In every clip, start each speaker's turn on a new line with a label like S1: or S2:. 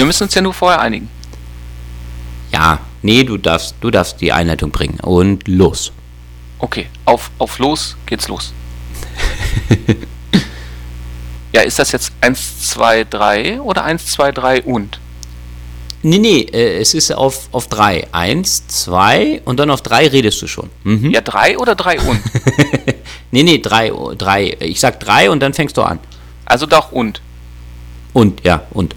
S1: Wir müssen uns ja nur vorher einigen.
S2: Ja, nee, du darfst, du darfst die Einleitung bringen. Und los.
S1: Okay, auf, auf los geht's los. ja, ist das jetzt 1, 2, 3 oder 1, 2, 3 und?
S2: Nee, nee, äh, es ist auf, auf drei. Eins, zwei und dann auf drei redest du schon. Mhm.
S1: Ja, 3 oder 3 und?
S2: Nee, nee, drei, drei. Ich sag drei und dann fängst du an.
S1: Also doch und.
S2: Und, ja, und.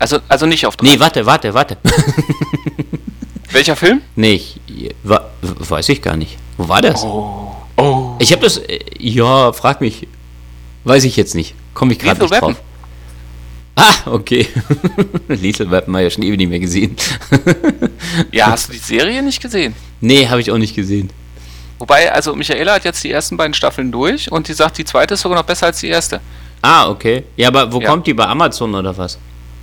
S1: Also, also nicht auf 3.
S2: Nee, warte, warte, warte.
S1: Welcher Film?
S2: nee, ich, wa, weiß ich gar nicht. Wo war das?
S1: Oh. Oh.
S2: Ich habe das, äh, ja, frag mich. Weiß ich jetzt nicht. Komme ich gerade nicht
S1: Weapon.
S2: drauf. Ah, okay. Lethal Weapon habe ich ja schon ewig nicht mehr gesehen.
S1: Ja, hast du die Serie nicht gesehen?
S2: nee, habe ich auch nicht gesehen.
S1: Wobei, also Michaela hat jetzt die ersten beiden Staffeln durch und die sagt, die zweite ist sogar noch besser als die erste.
S2: Ah, okay. Ja, aber wo
S1: Ja.
S2: kommt die? Bei Amazon oder was?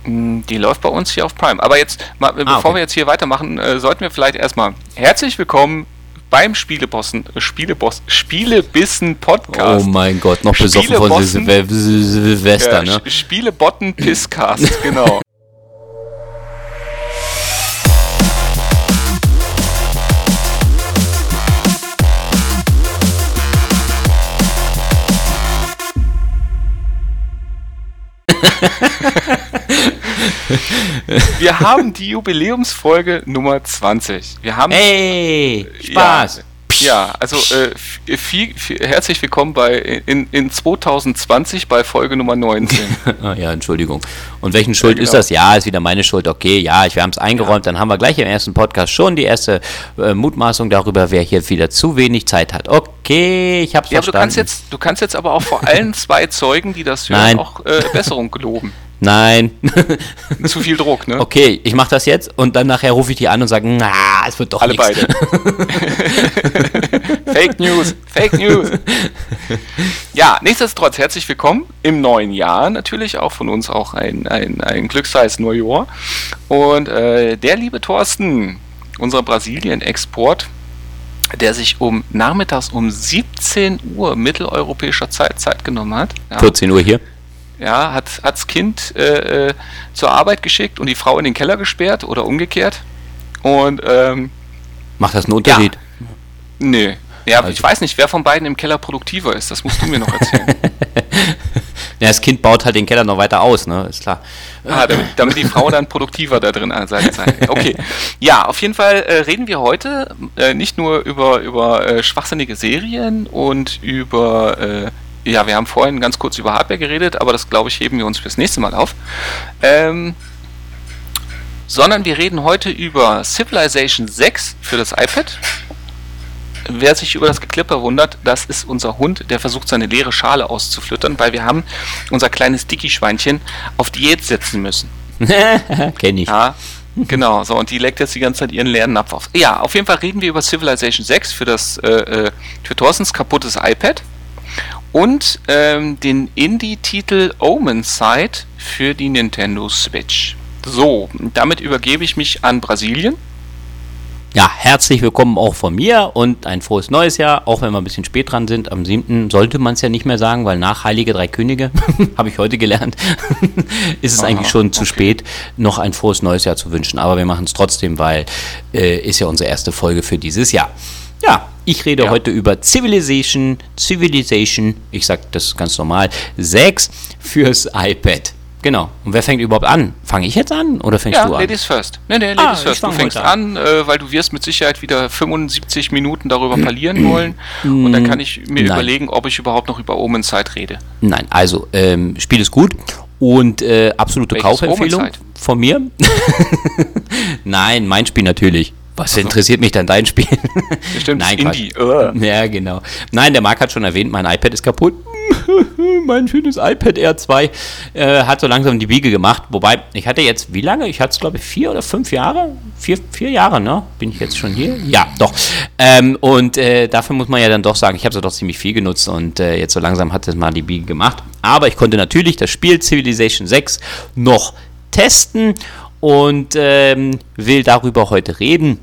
S1: Mm, Die läuft bei uns hier auf Prime. Aber jetzt, mal, bevor
S2: Ah, okay.
S1: wir jetzt hier weitermachen, äh, sollten wir vielleicht erstmal herzlich willkommen beim Spielebossen, Spieleboss, Spielebissen Podcast.
S2: Oh mein Gott, noch besoffen von Silvester, ne?
S1: Spielebotten Pisscast, genau. Wir haben die Jubiläumsfolge Nummer 20. Wir haben
S2: Hey, Spaß.
S1: Ja, also äh, viel, viel, herzlich willkommen bei in, in 2020 bei Folge Nummer 19.
S2: Ah, ja, Entschuldigung. Und welchen Schuld
S1: genau.
S2: ist das? Ja, ist wieder meine Schuld. Okay, ja, ich, wir haben es eingeräumt. Dann haben wir gleich im ersten Podcast schon die erste äh, Mutmaßung darüber, wer hier wieder zu wenig Zeit hat. Okay, ich hab's
S1: Ja, aber du
S2: verstanden.
S1: kannst jetzt, du kannst jetzt aber auch vor allen zwei Zeugen, die das hören,
S2: Nein.
S1: auch äh, Besserung geloben.
S2: Nein.
S1: Zu viel Druck, ne?
S2: okay, ich mache das jetzt und dann nachher rufe ich die an und sage, na, es wird doch
S1: Alle
S2: nichts.
S1: beide. Fake News, Fake News. Ja, nichtsdestotrotz herzlich willkommen im neuen Jahr. Natürlich auch von uns auch ein, ein, ein glücksreiches Neujahr. Und äh, der liebe Thorsten, unser Brasilien-Export, der sich um nachmittags um 17 Uhr mitteleuropäischer Zeit Zeit genommen hat. Ja,
S2: 14 Uhr hier.
S1: ja hat das Kind äh, äh, zur Arbeit geschickt und die Frau in den Keller gesperrt oder umgekehrt. Und ähm,
S2: Macht das einen Unterschied?
S1: Nee. Ja,
S2: Also-
S1: ich weiß nicht, wer von beiden im Keller produktiver ist. Das musst du mir noch erzählen.
S2: Ja, das Kind baut halt den Keller noch weiter aus, ne? Ist klar.
S1: ah, damit, damit die Frau dann produktiver da drin sein sein. Okay. Ja, auf jeden Fall äh, reden wir heute äh, nicht nur über, über äh, schwachsinnige Serien und über. Äh, ja, wir haben vorhin ganz kurz über Hardware geredet, aber das glaube ich heben wir uns fürs nächste Mal auf. Ähm, sondern wir reden heute über Civilization 6 für das iPad. Wer sich über das Geklipper wundert, das ist unser Hund, der versucht seine leere Schale auszuflüttern, weil wir haben unser kleines Dicky-Schweinchen auf Diät setzen müssen.
S2: Kenn ich.
S1: Ja, genau. So, und die leckt jetzt die ganze Zeit ihren leeren Napf auf. Ja, auf jeden Fall reden wir über Civilization 6 für das, äh, äh, für Thorstens kaputtes iPad und ähm, den Indie-Titel Omen Side für die Nintendo Switch. So, damit übergebe ich mich an Brasilien.
S2: Ja, herzlich willkommen auch von mir und ein frohes neues Jahr, auch wenn wir ein bisschen spät dran sind. Am 7. sollte man es ja nicht mehr sagen, weil nach Heilige Drei Könige, habe ich heute gelernt, ist es
S1: Aha,
S2: eigentlich schon zu
S1: okay.
S2: spät, noch ein frohes neues Jahr zu wünschen. Aber wir machen es trotzdem, weil äh, ist ja unsere erste Folge für dieses Jahr. Ja, ich rede
S1: Ja.
S2: heute über Civilization, Civilization, ich sag das ganz normal, 6 fürs iPad. Genau. Und wer fängt überhaupt an? Fange ich jetzt an oder fängst
S1: Ja,
S2: du an?
S1: Ladies first. Nee, nee,
S2: Ah,
S1: Ladies
S2: ich
S1: first. Du fängst
S2: heute
S1: an, äh, weil du wirst mit Sicherheit wieder 75 Minuten darüber verlieren wollen. Und dann kann ich mir
S2: Nein.
S1: überlegen, ob ich überhaupt noch über Omen Side rede.
S2: Nein, also ähm, Spiel ist gut und äh, absolute
S1: Welches
S2: Kaufempfehlung
S1: Omen-Zeit?
S2: von mir. Nein, mein Spiel natürlich. Was interessiert mich dann dein Spiel?
S1: Stimmt,
S2: Nein,
S1: Indie.
S2: Quatsch. Ja, genau. Nein, der Marc hat schon erwähnt, mein iPad ist kaputt. mein schönes iPad R2 äh, hat so langsam die Biege gemacht. Wobei, ich hatte jetzt, wie lange? Ich hatte es, glaube ich, vier oder fünf Jahre. Vier, vier Jahre, ne? Bin ich jetzt schon hier? Ja, doch. Ähm, und äh, dafür muss man ja dann doch sagen, ich habe es doch ziemlich viel genutzt und äh, jetzt so langsam hat es mal die Biege gemacht. Aber ich konnte natürlich das Spiel Civilization 6 noch testen und ähm, will darüber heute reden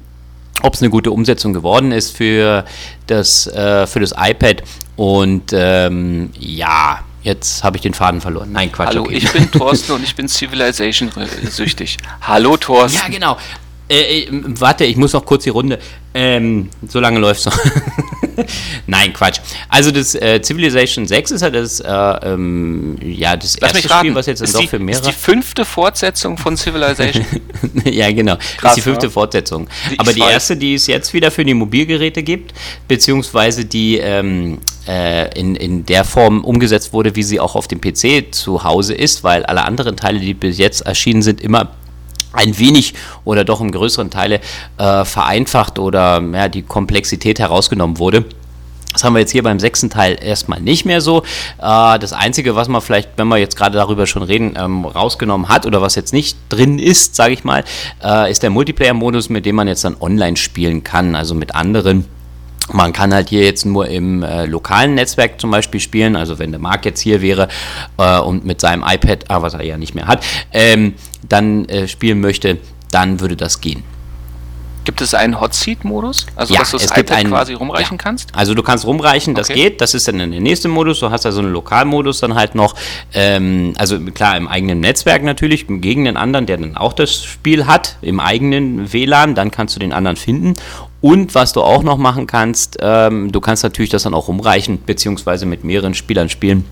S2: ob es eine gute Umsetzung geworden ist für das, äh, für das iPad. Und ähm, ja, Jetzt habe ich den Faden verloren. Nein, Quatsch.
S1: Hallo,
S2: okay.
S1: ich bin Thorsten und ich bin Civilization-süchtig. Hallo, Thorsten.
S2: Ja, genau. Äh, äh, warte, ich muss noch kurz die Runde. Ähm, so lange läuft's noch. Nein, Quatsch. Also das äh, Civilization 6 ist ja das, äh, ähm, ja, das
S1: Lass
S2: erste. Spiel, was jetzt
S1: ist
S2: doch
S1: die,
S2: für
S1: ist
S2: mehrere...
S1: die fünfte Fortsetzung von Civilization.
S2: ja, genau. das
S1: Krass,
S2: ist die fünfte
S1: ja.
S2: Fortsetzung.
S1: Ich
S2: Aber die
S1: weiß.
S2: erste, die es jetzt wieder für die Mobilgeräte gibt, beziehungsweise die ähm, äh, in, in der Form umgesetzt wurde, wie sie auch auf dem PC zu Hause ist, weil alle anderen Teile, die bis jetzt erschienen sind, immer ein wenig oder doch im größeren Teile äh, vereinfacht oder ja, die Komplexität herausgenommen wurde. Das haben wir jetzt hier beim sechsten Teil erstmal nicht mehr so. Äh, das Einzige, was man vielleicht, wenn wir jetzt gerade darüber schon reden, ähm, rausgenommen hat oder was jetzt nicht drin ist, sage ich mal, äh, ist der Multiplayer-Modus, mit dem man jetzt dann online spielen kann, also mit anderen. Man kann halt hier jetzt nur im äh, lokalen Netzwerk zum Beispiel spielen. Also wenn der Marc jetzt hier wäre äh, und mit seinem iPad, ah, was er ja nicht mehr hat, ähm, dann äh, spielen möchte, dann würde das gehen.
S1: Gibt es einen Hot Seat-Modus? Also,
S2: Ja,
S1: dass du das
S2: es gibt
S1: iPad
S2: einen-
S1: quasi rumreichen
S2: ja.
S1: kannst?
S2: Also du kannst rumreichen, das
S1: Okay.
S2: geht. Das ist dann der nächste Modus. Du hast also einen Lokalmodus dann halt noch. Ähm, also klar im eigenen Netzwerk natürlich gegen den anderen, der dann auch das Spiel hat im eigenen WLAN. Dann kannst du den anderen finden. Und was du auch noch machen kannst, ähm, du kannst natürlich das dann auch rumreichen beziehungsweise mit mehreren Spielern spielen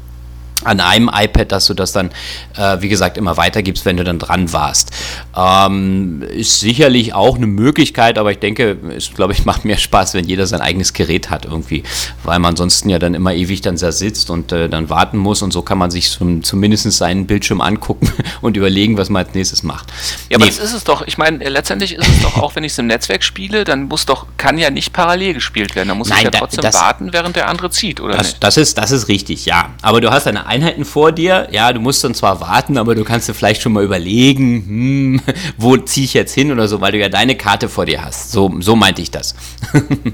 S2: an einem iPad, dass du das dann, äh, wie gesagt, immer weitergibst, wenn du dann dran warst. Ähm, ist sicherlich auch eine Möglichkeit, aber ich denke, es, glaube ich, macht mehr Spaß, wenn jeder sein eigenes Gerät hat irgendwie, weil man ansonsten ja dann immer ewig dann da sitzt und äh, dann warten muss und so kann man sich zum, zumindest seinen Bildschirm angucken und überlegen, was man als nächstes macht.
S1: Ja, aber
S2: Nee.
S1: das ist es doch. Ich meine, äh, letztendlich ist es doch auch, wenn ich es im Netzwerk spiele, dann muss doch, kann ja nicht parallel gespielt werden. Da muss ich
S2: Nein,
S1: ja
S2: da-
S1: trotzdem
S2: das-
S1: warten, während der andere zieht, oder
S2: Das,
S1: nicht?
S2: das, ist, das ist richtig, ja. Aber du hast deine Einheiten vor dir. Ja, du musst dann zwar warten, aber du kannst dir vielleicht schon mal überlegen, hm, wo ziehe ich jetzt hin oder so, weil du ja deine Karte vor dir hast. So, so meinte ich das.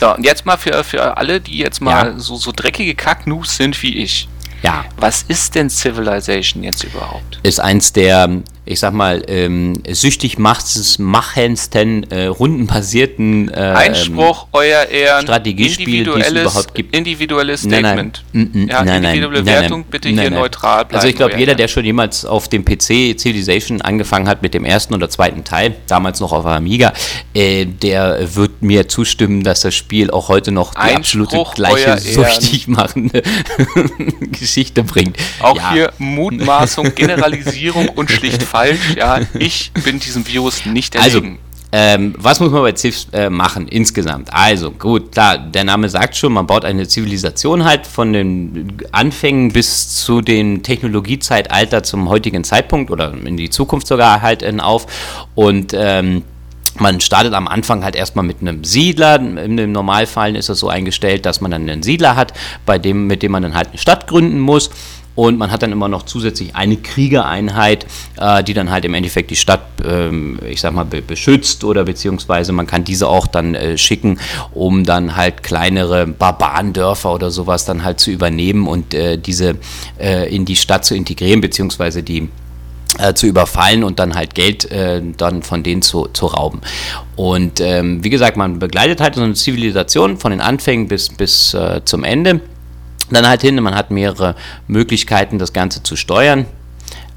S1: So, und jetzt mal für, für alle, die jetzt mal
S2: Ja.
S1: so, so dreckige Kacknoobs sind wie ich.
S2: Ja,
S1: Was ist denn Civilization jetzt überhaupt?
S2: ist eins der, ich sag mal, ähm, süchtig machendsten, äh, rundenbasierten äh,
S1: Einspruch, euer Ehren,
S2: Strategiespiel, die es überhaupt gibt.
S1: individuelles
S2: Nein, nein.
S1: Statement.
S2: Mm, mm,
S1: ja,
S2: nein, nein,
S1: individuelle
S2: nein, nein.
S1: Wertung, bitte
S2: Nein,
S1: hier
S2: nein.
S1: neutral bleiben.
S2: Also ich glaube, jeder, der schon jemals auf dem PC Civilization angefangen hat mit dem ersten oder zweiten Teil, damals noch auf Amiga, äh, der wird mir zustimmen, dass das Spiel auch heute noch die absolute
S1: Einspruch,
S2: gleiche
S1: euer Ehren.
S2: süchtig machende Geschichte bringt.
S1: Auch
S2: Ja.
S1: hier Mutmaßung, Generalisierung und schlicht falsch. Ja, ich bin diesem Virus nicht
S2: Also,
S1: erlegen.
S2: ähm, was muss man bei Civ äh, machen insgesamt? Also, gut, klar, der Name sagt schon, man baut eine Zivilisation halt von den Anfängen bis zu dem Technologiezeitalter zum heutigen Zeitpunkt oder in die Zukunft sogar halt äh, auf und ähm, man startet am Anfang halt erstmal mit einem Siedler. Im Normalfall ist es so eingestellt, dass man dann einen Siedler hat, bei dem, mit dem man dann halt eine Stadt gründen muss. Und man hat dann immer noch zusätzlich eine Kriegereinheit, äh, die dann halt im Endeffekt die Stadt, ähm, ich sag mal, be beschützt oder beziehungsweise man kann diese auch dann äh, schicken, um dann halt kleinere Barbarendörfer oder sowas dann halt zu übernehmen und äh, diese äh, in die Stadt zu integrieren, beziehungsweise die äh, zu überfallen und dann halt Geld äh, dann von denen zu, zu rauben. Und ähm, wie gesagt, man begleitet halt so eine Zivilisation von den Anfängen bis, bis äh, zum Ende. Dann halt hin, man hat mehrere Möglichkeiten, das Ganze zu steuern.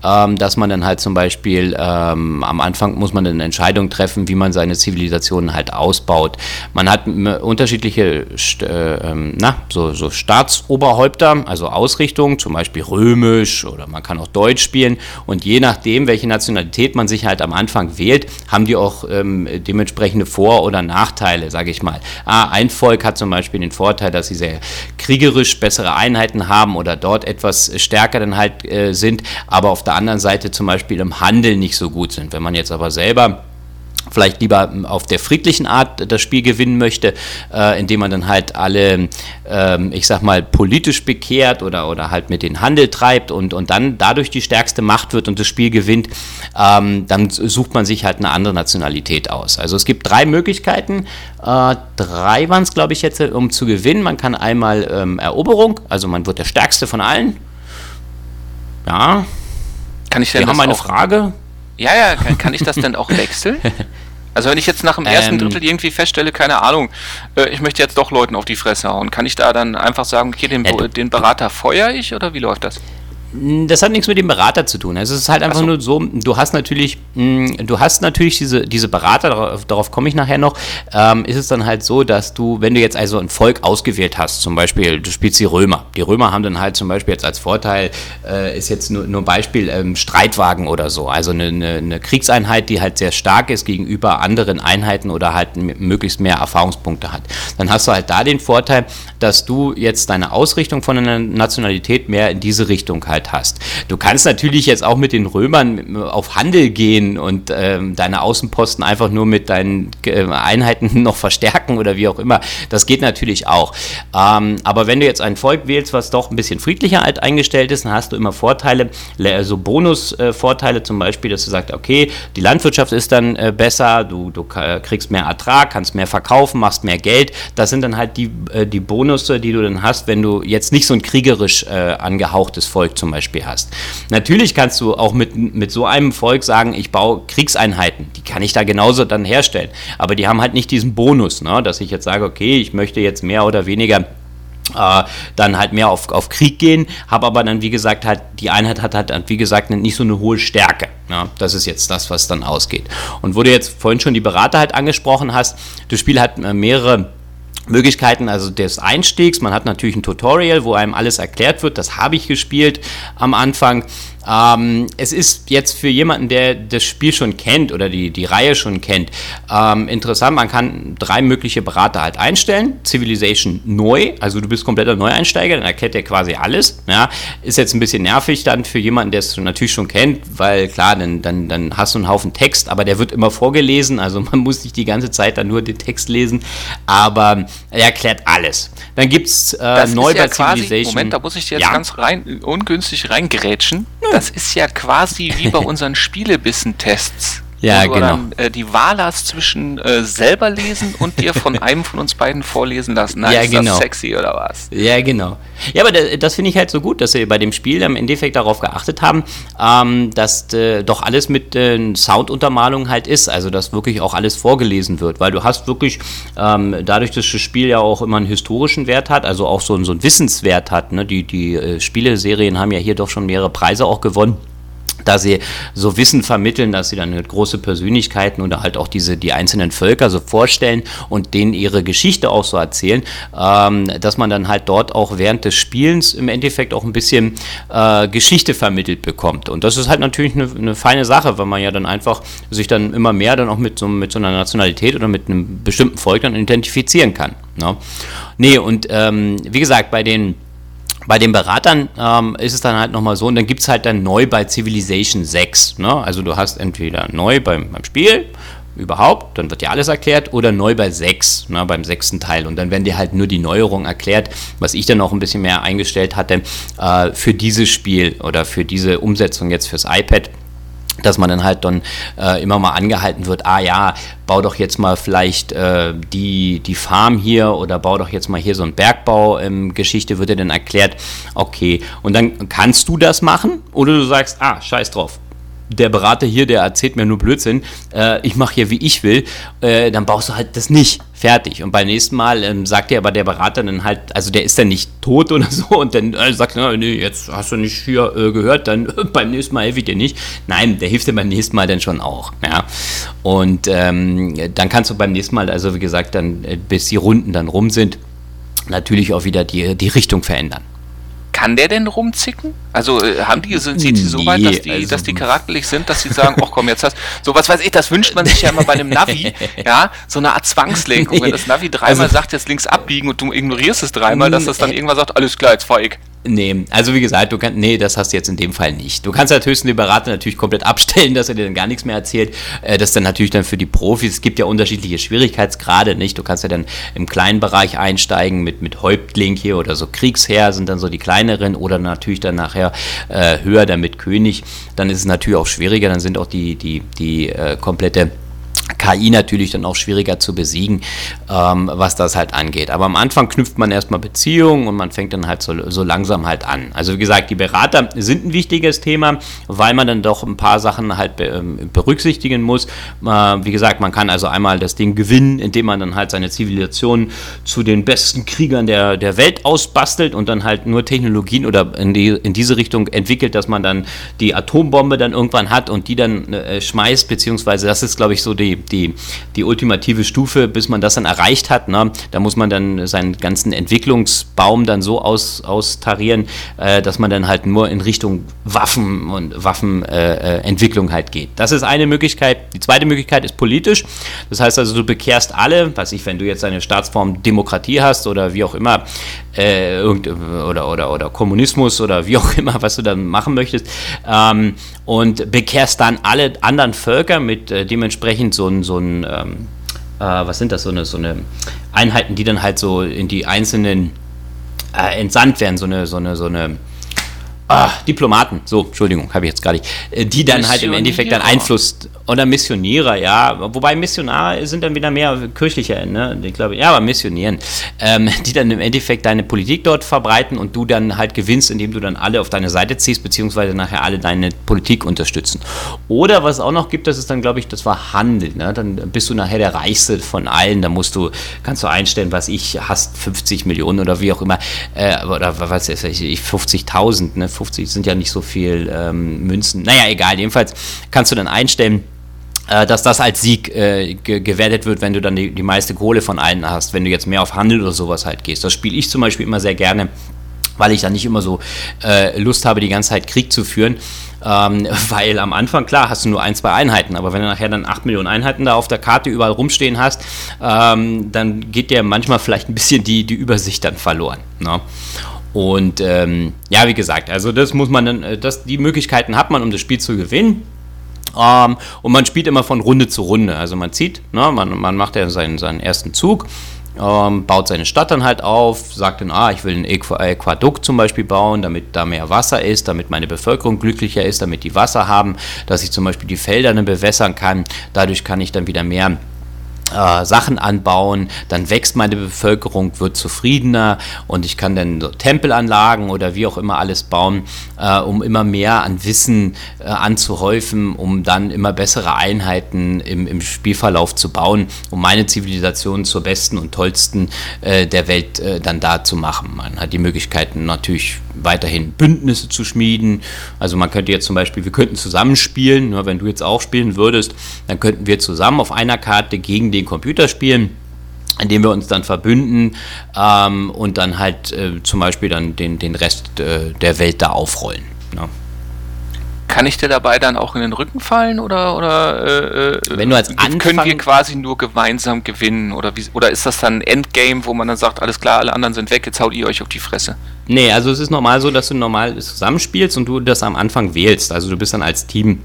S2: Ähm, dass man dann halt zum Beispiel ähm, am Anfang muss man eine Entscheidung treffen, wie man seine Zivilisationen halt ausbaut. Man hat unterschiedliche äh, ähm, na, so, so Staatsoberhäupter, also Ausrichtungen, zum Beispiel römisch oder man kann auch Deutsch spielen. Und je nachdem, welche Nationalität man sich halt am Anfang wählt, haben die auch ähm, dementsprechende Vor- oder Nachteile, sage ich mal. Ah, ein Volk hat zum Beispiel den Vorteil, dass sie sehr kriegerisch bessere Einheiten haben oder dort etwas stärker dann halt äh, sind, aber auf der anderen Seite zum Beispiel im Handel nicht so gut sind. Wenn man jetzt aber selber vielleicht lieber auf der friedlichen Art das Spiel gewinnen möchte, äh, indem man dann halt alle, ähm, ich sag mal, politisch bekehrt oder, oder halt mit den Handel treibt und, und dann dadurch die stärkste Macht wird und das Spiel gewinnt, ähm, dann sucht man sich halt eine andere Nationalität aus. Also es gibt drei Möglichkeiten, äh, drei waren es, glaube ich, jetzt, um zu gewinnen. Man kann einmal ähm, Eroberung, also man wird der stärkste von allen. Ja,
S1: Kann ich denn
S2: wir haben eine
S1: auch,
S2: Frage.
S1: Ja, ja, kann, kann ich das denn auch wechseln? Also wenn ich jetzt nach dem ersten ähm, Drittel irgendwie feststelle, keine Ahnung, äh, ich möchte jetzt doch Leuten auf die Fresse hauen, kann ich da dann einfach sagen, okay, den, ja, den Berater feuere ich oder wie läuft das?
S2: Das hat nichts mit dem Berater zu tun. Also es ist halt einfach so. nur so, du hast natürlich, du hast natürlich diese, diese Berater, darauf, darauf komme ich nachher noch, ähm, ist es dann halt so, dass du, wenn du jetzt also ein Volk ausgewählt hast, zum Beispiel, du spielst die Römer. Die Römer haben dann halt zum Beispiel jetzt als Vorteil, äh, ist jetzt nur, nur ein Beispiel, ähm, Streitwagen oder so. Also eine, eine, eine, Kriegseinheit, die halt sehr stark ist gegenüber anderen Einheiten oder halt möglichst mehr Erfahrungspunkte hat. Dann hast du halt da den Vorteil, dass du jetzt deine Ausrichtung von einer Nationalität mehr in diese Richtung halt Möglichkeit hast. Du kannst natürlich jetzt auch mit den Römern auf Handel gehen und ähm, deine Außenposten einfach nur mit deinen äh, Einheiten noch verstärken oder wie auch immer. Das geht natürlich auch. Ähm, aber wenn du jetzt ein Volk wählst, was doch ein bisschen friedlicher alt eingestellt ist, dann hast du immer Vorteile, so also Bonusvorteile äh, zum Beispiel, dass du sagst, okay, die Landwirtschaft ist dann äh, besser, du, du kriegst mehr Ertrag, kannst mehr verkaufen, machst mehr Geld. Das sind dann halt die, äh, die Bonusse, die du dann hast, wenn du jetzt nicht so ein kriegerisch äh, angehauchtes Volk zum Beispiel hast. Natürlich kannst du auch mit, mit so einem Volk sagen, ich baue Kriegseinheiten, die kann ich da genauso dann herstellen. Aber die haben halt nicht diesen Bonus, ne? dass ich jetzt sage, okay, ich möchte jetzt mehr oder weniger äh, dann halt mehr auf, auf Krieg gehen, habe aber dann, wie gesagt, halt, die Einheit hat halt, wie gesagt, nicht so eine hohe Stärke. Ja, das ist jetzt das, was dann ausgeht. Und wo du jetzt vorhin schon die Berater halt angesprochen hast, das Spiel hat äh, mehrere Möglichkeiten also des Einstiegs. Man hat natürlich ein Tutorial, wo einem alles erklärt wird. Das habe ich gespielt am Anfang. Ähm, es ist jetzt für jemanden, der das Spiel schon kennt oder die, die Reihe schon kennt, ähm, interessant. Man kann drei mögliche Berater halt einstellen. Civilization neu, also du bist kompletter Neueinsteiger, dann erklärt er quasi alles. Ja. Ist jetzt ein bisschen nervig dann für jemanden, der es natürlich schon kennt, weil klar, dann, dann, dann hast du einen Haufen Text, aber der wird immer vorgelesen, also man muss nicht die ganze Zeit dann nur den Text lesen, aber er erklärt alles. Dann gibt es äh, neu
S1: ja bei quasi, Civilization. Moment, da muss ich dir jetzt ja. ganz rein, ungünstig reingrätschen. Das ist ja quasi wie bei unseren Spielebissen-Tests.
S2: Ja, genau.
S1: Dann, äh, die Wahl hast zwischen äh, selber lesen und dir von einem von uns beiden vorlesen lassen.
S2: Na, ja, ist genau. das
S1: sexy oder was?
S2: Ja, genau. Ja, aber das, das finde ich halt so gut, dass sie bei dem Spiel im Endeffekt darauf geachtet haben, ähm, dass äh, doch alles mit äh, Sounduntermalung halt ist. Also, dass wirklich auch alles vorgelesen wird. Weil du hast wirklich, ähm, dadurch, dass das Spiel ja auch immer einen historischen Wert hat, also auch so, so einen Wissenswert hat, ne? die, die äh, Spieleserien haben ja hier doch schon mehrere Preise auch gewonnen da sie so Wissen vermitteln, dass sie dann große Persönlichkeiten oder halt auch diese die einzelnen Völker so vorstellen und denen ihre Geschichte auch so erzählen, ähm, dass man dann halt dort auch während des Spielens im Endeffekt auch ein bisschen äh, Geschichte vermittelt bekommt. Und das ist halt natürlich eine, eine, feine Sache, weil man ja dann einfach sich dann immer mehr dann auch mit so, mit so einer Nationalität oder mit einem bestimmten Volk dann identifizieren kann. Ne? Nee, und ähm, wie gesagt, bei den bei den Beratern ähm, ist es dann halt nochmal so, und dann gibt es halt dann neu bei Civilization 6. Ne? Also du hast entweder neu beim, beim Spiel, überhaupt, dann wird dir alles erklärt, oder neu bei 6, ne, beim sechsten Teil. Und dann werden dir halt nur die Neuerungen erklärt, was ich dann auch ein bisschen mehr eingestellt hatte, äh, für dieses Spiel oder für diese Umsetzung jetzt fürs iPad dass man dann halt dann äh, immer mal angehalten wird, ah ja, bau doch jetzt mal vielleicht äh, die, die Farm hier oder bau doch jetzt mal hier so ein Bergbau-Geschichte, ähm, wird dir dann erklärt, okay, und dann kannst du das machen oder du sagst, ah, scheiß drauf, der Berater hier, der erzählt mir nur Blödsinn, äh, ich mache hier wie ich will, äh, dann brauchst du halt das nicht. Fertig. Und beim nächsten Mal ähm, sagt dir aber der Berater dann halt, also der ist dann nicht tot oder so und dann äh, sagt er, nee, jetzt hast du nicht hier äh, gehört, dann beim nächsten Mal helfe ich dir nicht. Nein, der hilft dir beim nächsten Mal dann schon auch. Ja. Und ähm, dann kannst du beim nächsten Mal, also wie gesagt, dann, äh, bis die Runden dann rum sind, natürlich auch wieder die, die Richtung verändern.
S1: Kann der denn rumzicken? Also äh, haben die, sind, sind die so weit, dass die, also, dass die charakterlich sind, dass sie sagen, ach komm, jetzt hast so was weiß ich, das wünscht man sich ja immer bei einem Navi, ja, so eine Art Zwangslenkung, wenn das Navi dreimal also, sagt, jetzt links abbiegen und du ignorierst es dreimal, dass das dann äh, irgendwann sagt, alles klar, jetzt fahr ich.
S2: Nee, also wie gesagt, du kannst, nee, das hast du jetzt in dem Fall nicht. Du kannst halt höchstens den Berater natürlich komplett abstellen, dass er dir dann gar nichts mehr erzählt. Äh, das ist dann natürlich dann für die Profis. Es gibt ja unterschiedliche Schwierigkeitsgrade, nicht? Du kannst ja dann im kleinen Bereich einsteigen mit, mit Häuptling hier oder so Kriegsherr sind dann so die kleineren oder natürlich dann nachher äh, höher dann mit König. Dann ist es natürlich auch schwieriger, dann sind auch die, die, die äh, komplette KI natürlich dann auch schwieriger zu besiegen, ähm, was das halt angeht. Aber am Anfang knüpft man erstmal Beziehungen und man fängt dann halt so, so langsam halt an. Also wie gesagt, die Berater sind ein wichtiges Thema, weil man dann doch ein paar Sachen halt ähm, berücksichtigen muss. Äh, wie gesagt, man kann also einmal das Ding gewinnen, indem man dann halt seine Zivilisation zu den besten Kriegern der, der Welt ausbastelt und dann halt nur Technologien oder in, die, in diese Richtung entwickelt, dass man dann die Atombombe dann irgendwann hat und die dann äh, schmeißt, beziehungsweise das ist, glaube ich, so die, die, die ultimative Stufe, bis man das dann erreicht hat. Ne? Da muss man dann seinen ganzen Entwicklungsbaum dann so aus, austarieren, äh, dass man dann halt nur in Richtung Waffen und Waffenentwicklung äh, halt geht. Das ist eine Möglichkeit. Die zweite Möglichkeit ist politisch. Das heißt also, du bekehrst alle, was ich, wenn du jetzt eine Staatsform Demokratie hast oder wie auch immer, äh, oder, oder, oder Kommunismus oder wie auch immer, was du dann machen möchtest, ähm, und bekehrst dann alle anderen Völker mit äh, dementsprechend so ein, so ein ähm, äh, was sind das, so eine, so eine Einheiten, die dann halt so in die einzelnen äh, entsandt werden, so eine, so eine, so eine Ah, Diplomaten, so, Entschuldigung, habe ich jetzt gerade nicht, äh, die dann halt im Endeffekt dann Einfluss oder Missionierer, ja, wobei Missionare sind dann wieder mehr kirchlicher, ne, ich glaube, ja, aber Missionieren, ähm, die dann im Endeffekt deine Politik dort verbreiten und du dann halt gewinnst, indem du dann alle auf deine Seite ziehst, beziehungsweise nachher alle deine Politik unterstützen. Oder was es auch noch gibt, das ist dann, glaube ich, das war Handel, ne, dann bist du nachher der Reichste von allen, da musst du, kannst du einstellen, was ich, hast 50 Millionen oder wie auch immer, äh, oder was weiß ich, 50.000, ne, 50 sind ja nicht so viel ähm, Münzen. Naja, egal, jedenfalls kannst du dann einstellen, äh, dass das als Sieg äh, ge gewertet wird, wenn du dann die, die meiste Kohle von allen hast, wenn du jetzt mehr auf Handel oder sowas halt gehst. Das spiele ich zum Beispiel immer sehr gerne, weil ich dann nicht immer so äh, Lust habe, die ganze Zeit Krieg zu führen. Ähm, weil am Anfang, klar, hast du nur ein, zwei Einheiten, aber wenn du nachher dann acht Millionen Einheiten da auf der Karte überall rumstehen hast, ähm, dann geht dir manchmal vielleicht ein bisschen die, die Übersicht dann verloren. Ne? Und ähm, ja, wie gesagt, also das muss man dann, äh, das, die Möglichkeiten hat man, um das Spiel zu gewinnen. Ähm, und man spielt immer von Runde zu Runde. Also man zieht, ne, man, man macht ja seinen, seinen ersten Zug, ähm, baut seine Stadt dann halt auf, sagt dann, ah, ich will ein Aquadukt zum Beispiel bauen, damit da mehr Wasser ist, damit meine Bevölkerung glücklicher ist, damit die Wasser haben, dass ich zum Beispiel die Felder dann bewässern kann. Dadurch kann ich dann wieder mehr äh, Sachen anbauen, dann wächst meine Bevölkerung, wird zufriedener und ich kann dann so Tempelanlagen oder wie auch immer alles bauen, äh, um immer mehr an Wissen äh, anzuhäufen, um dann immer bessere Einheiten im, im, Spielverlauf zu bauen, um meine Zivilisation zur besten und tollsten äh, der Welt äh, dann da zu machen. Man hat die Möglichkeiten natürlich weiterhin Bündnisse zu schmieden. Also man könnte jetzt zum Beispiel, wir könnten zusammenspielen, ne, wenn du jetzt auch spielen würdest, dann könnten wir zusammen auf einer Karte gegen den Computer spielen indem wir uns dann verbünden ähm, und dann halt äh, zum Beispiel dann den, den Rest äh, der Welt da aufrollen. Ne?
S1: Kann ich dir dabei dann auch in den Rücken fallen oder, oder
S2: äh, äh wenn du als Anfang
S1: können wir quasi nur gemeinsam gewinnen oder wie, oder ist das dann ein Endgame, wo man dann sagt, alles klar, alle anderen sind weg, jetzt haut ihr euch auf die Fresse?
S2: Nee, also es ist normal so, dass du normal zusammenspielst und du das am Anfang wählst. Also du bist dann als Team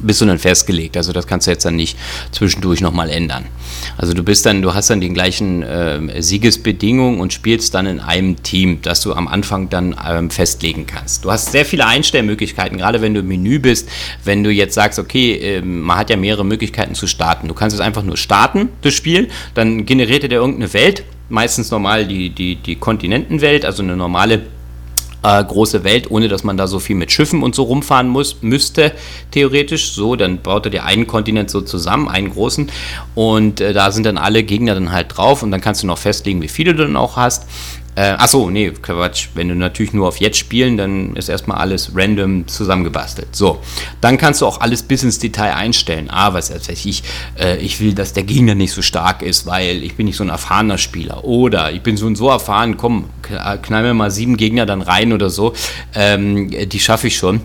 S2: bist du dann festgelegt. Also das kannst du jetzt dann nicht zwischendurch nochmal ändern. Also du bist dann, du hast dann die gleichen äh, Siegesbedingungen und spielst dann in einem Team, das du am Anfang dann ähm, festlegen kannst. Du hast sehr viele Einstellmöglichkeiten, gerade wenn du im Menü bist, wenn du jetzt sagst, okay, äh, man hat ja mehrere Möglichkeiten zu starten. Du kannst es einfach nur starten, das Spiel, dann generiert er dir irgendeine Welt, meistens normal die, die, die Kontinentenwelt, also eine normale äh, große Welt, ohne dass man da so viel mit Schiffen und so rumfahren muss, müsste, theoretisch. So, dann baut er dir einen Kontinent so zusammen, einen großen. Und äh, da sind dann alle Gegner dann halt drauf und dann kannst du noch festlegen, wie viele du dann auch hast. Äh, achso, nee, Quatsch. Wenn du natürlich nur auf jetzt spielen, dann ist erstmal alles random zusammengebastelt. So, dann kannst du auch alles bis ins Detail einstellen. Ah, was weiß ich, äh, ich will, dass der Gegner nicht so stark ist, weil ich bin nicht so ein erfahrener Spieler. Oder ich bin so und so erfahren, komm, knall mir mal sieben Gegner dann rein oder so. Ähm, die schaffe ich schon.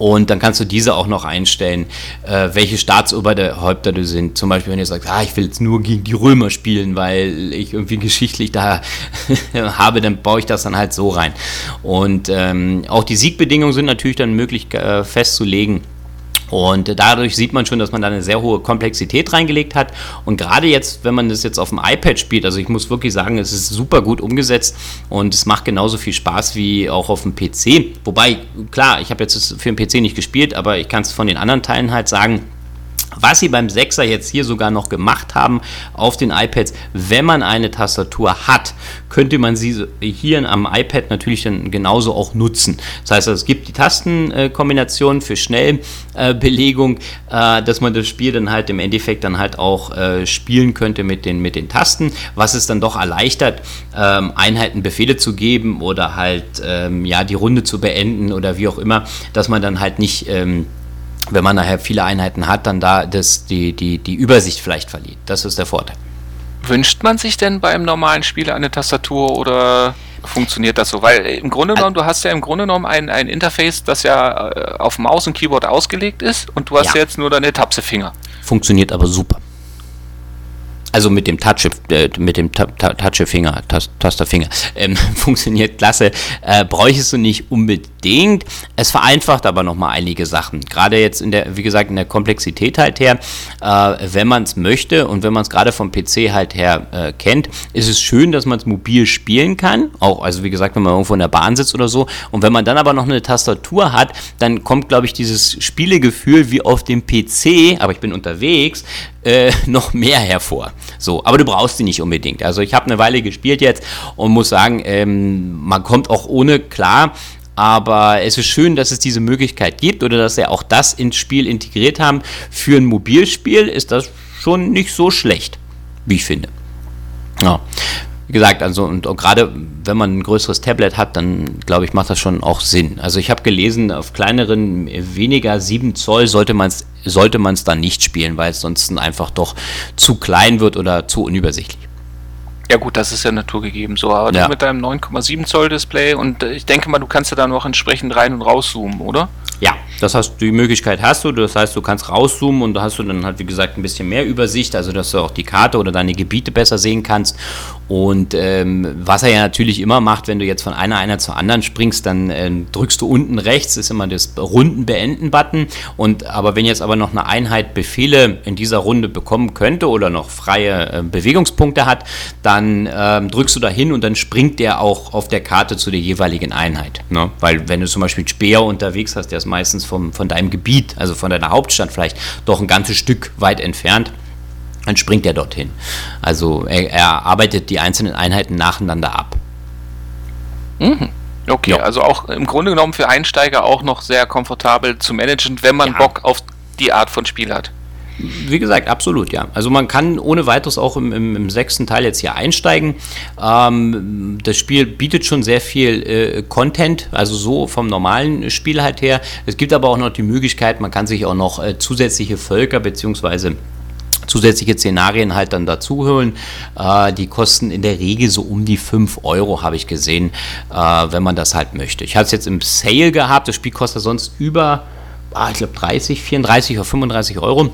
S2: Und dann kannst du diese auch noch einstellen, äh, welche Staatsoberhäupter du sind. Zum Beispiel, wenn du sagst, ah, ich will jetzt nur gegen die Römer spielen, weil ich irgendwie geschichtlich da habe, dann baue ich das dann halt so rein. Und ähm, auch die Siegbedingungen sind natürlich dann möglich äh, festzulegen. Und dadurch sieht man schon, dass man da eine sehr hohe Komplexität reingelegt hat. Und gerade jetzt, wenn man das jetzt auf dem iPad spielt, also ich muss wirklich sagen, es ist super gut umgesetzt und es macht genauso viel Spaß wie auch auf dem PC. Wobei, klar, ich habe jetzt für den PC nicht gespielt, aber ich kann es von den anderen Teilen halt sagen, Was sie beim 6er jetzt hier sogar noch gemacht haben auf den iPads, wenn man eine Tastatur hat, könnte man sie hier am iPad natürlich dann genauso auch nutzen. Das heißt, es gibt die Tastenkombination für Schnellbelegung, äh, dass man das Spiel dann halt im Endeffekt dann halt auch äh, spielen könnte mit den, mit den Tasten, was es dann doch erleichtert, ähm, Einheiten Befehle zu geben oder halt ähm, ja die Runde zu beenden oder wie auch immer, dass man dann halt nicht ähm, wenn man nachher viele Einheiten hat, dann da das, die, die, die Übersicht vielleicht verliert. Das ist der Vorteil.
S1: Wünscht man sich denn beim normalen Spieler eine Tastatur oder funktioniert das so? Weil im Grunde genommen, du hast ja im Grunde genommen ein, ein Interface, das ja äh, auf Maus und Keyboard ausgelegt ist und du hast ja. jetzt nur deine Tapsefinger.
S2: Funktioniert aber super. Also mit dem Touch, äh, mit dem Touchfinger, Tasterfinger, ähm, funktioniert klasse. Äh, bräuchtest du nicht unbedingt. Es vereinfacht aber nochmal einige Sachen. Gerade jetzt in der, wie gesagt, in der Komplexität halt her, äh, wenn man es möchte und wenn man es gerade vom PC halt her äh, kennt, ist es schön, dass man es mobil spielen kann. Auch, also wie gesagt, wenn man irgendwo in der Bahn sitzt oder so. Und wenn man dann aber noch eine Tastatur hat, dann kommt, glaube ich, dieses Spielegefühl wie auf dem PC, aber ich bin unterwegs, äh, noch mehr hervor. So, aber du brauchst sie nicht unbedingt. Also ich habe eine Weile gespielt jetzt und muss sagen, ähm, man kommt auch ohne klar. Aber es ist schön, dass es diese Möglichkeit gibt oder dass sie auch das ins Spiel integriert haben. Für ein Mobilspiel ist das schon nicht so schlecht, wie ich finde. Ja wie gesagt, also und gerade wenn man ein größeres Tablet hat, dann glaube ich, macht das schon auch Sinn. Also ich habe gelesen, auf kleineren, weniger 7 Zoll sollte man es sollte man's dann nicht spielen, weil es sonst einfach doch zu klein wird oder zu unübersichtlich.
S1: Ja gut, das ist ja naturgegeben so, aber ja. mit deinem 9,7 Zoll Display und äh, ich denke mal, du kannst ja da noch entsprechend rein und rauszoomen, oder?
S2: Ja, das heißt, die Möglichkeit hast du, das heißt, du kannst rauszoomen und da hast du dann halt, wie gesagt, ein bisschen mehr Übersicht, also dass du auch die Karte oder deine Gebiete besser sehen kannst. Und ähm, was er ja natürlich immer macht, wenn du jetzt von einer Einheit zur anderen springst, dann äh, drückst du unten rechts, ist immer das Runden beenden-Button. Und aber wenn jetzt aber noch eine Einheit Befehle in dieser Runde bekommen könnte oder noch freie äh, Bewegungspunkte hat, dann äh, drückst du da hin und dann springt der auch auf der Karte zu der jeweiligen Einheit. Ne? Weil wenn du zum Beispiel Speer unterwegs hast, der ist meistens vom, von deinem Gebiet, also von deiner Hauptstadt vielleicht, doch ein ganzes Stück weit entfernt, dann springt er dorthin. Also er, er arbeitet die einzelnen Einheiten nacheinander ab.
S1: Mhm. Okay, ja. also auch im Grunde genommen für Einsteiger auch noch sehr komfortabel zu managen, wenn man ja. Bock auf die Art von Spiel hat.
S2: Wie gesagt, absolut, ja. Also man kann ohne weiteres auch im, im, im sechsten Teil jetzt hier einsteigen. Ähm, das Spiel bietet schon sehr viel äh, Content, also so vom normalen Spiel halt her. Es gibt aber auch noch die Möglichkeit, man kann sich auch noch äh, zusätzliche Völker bzw zusätzliche Szenarien halt dann dazu holen. Äh, die kosten in der Regel so um die 5 Euro, habe ich gesehen, äh, wenn man das halt möchte. Ich hatte es jetzt im Sale gehabt, das Spiel kostet sonst über, ah, ich glaube 30, 34 oder 35 Euro.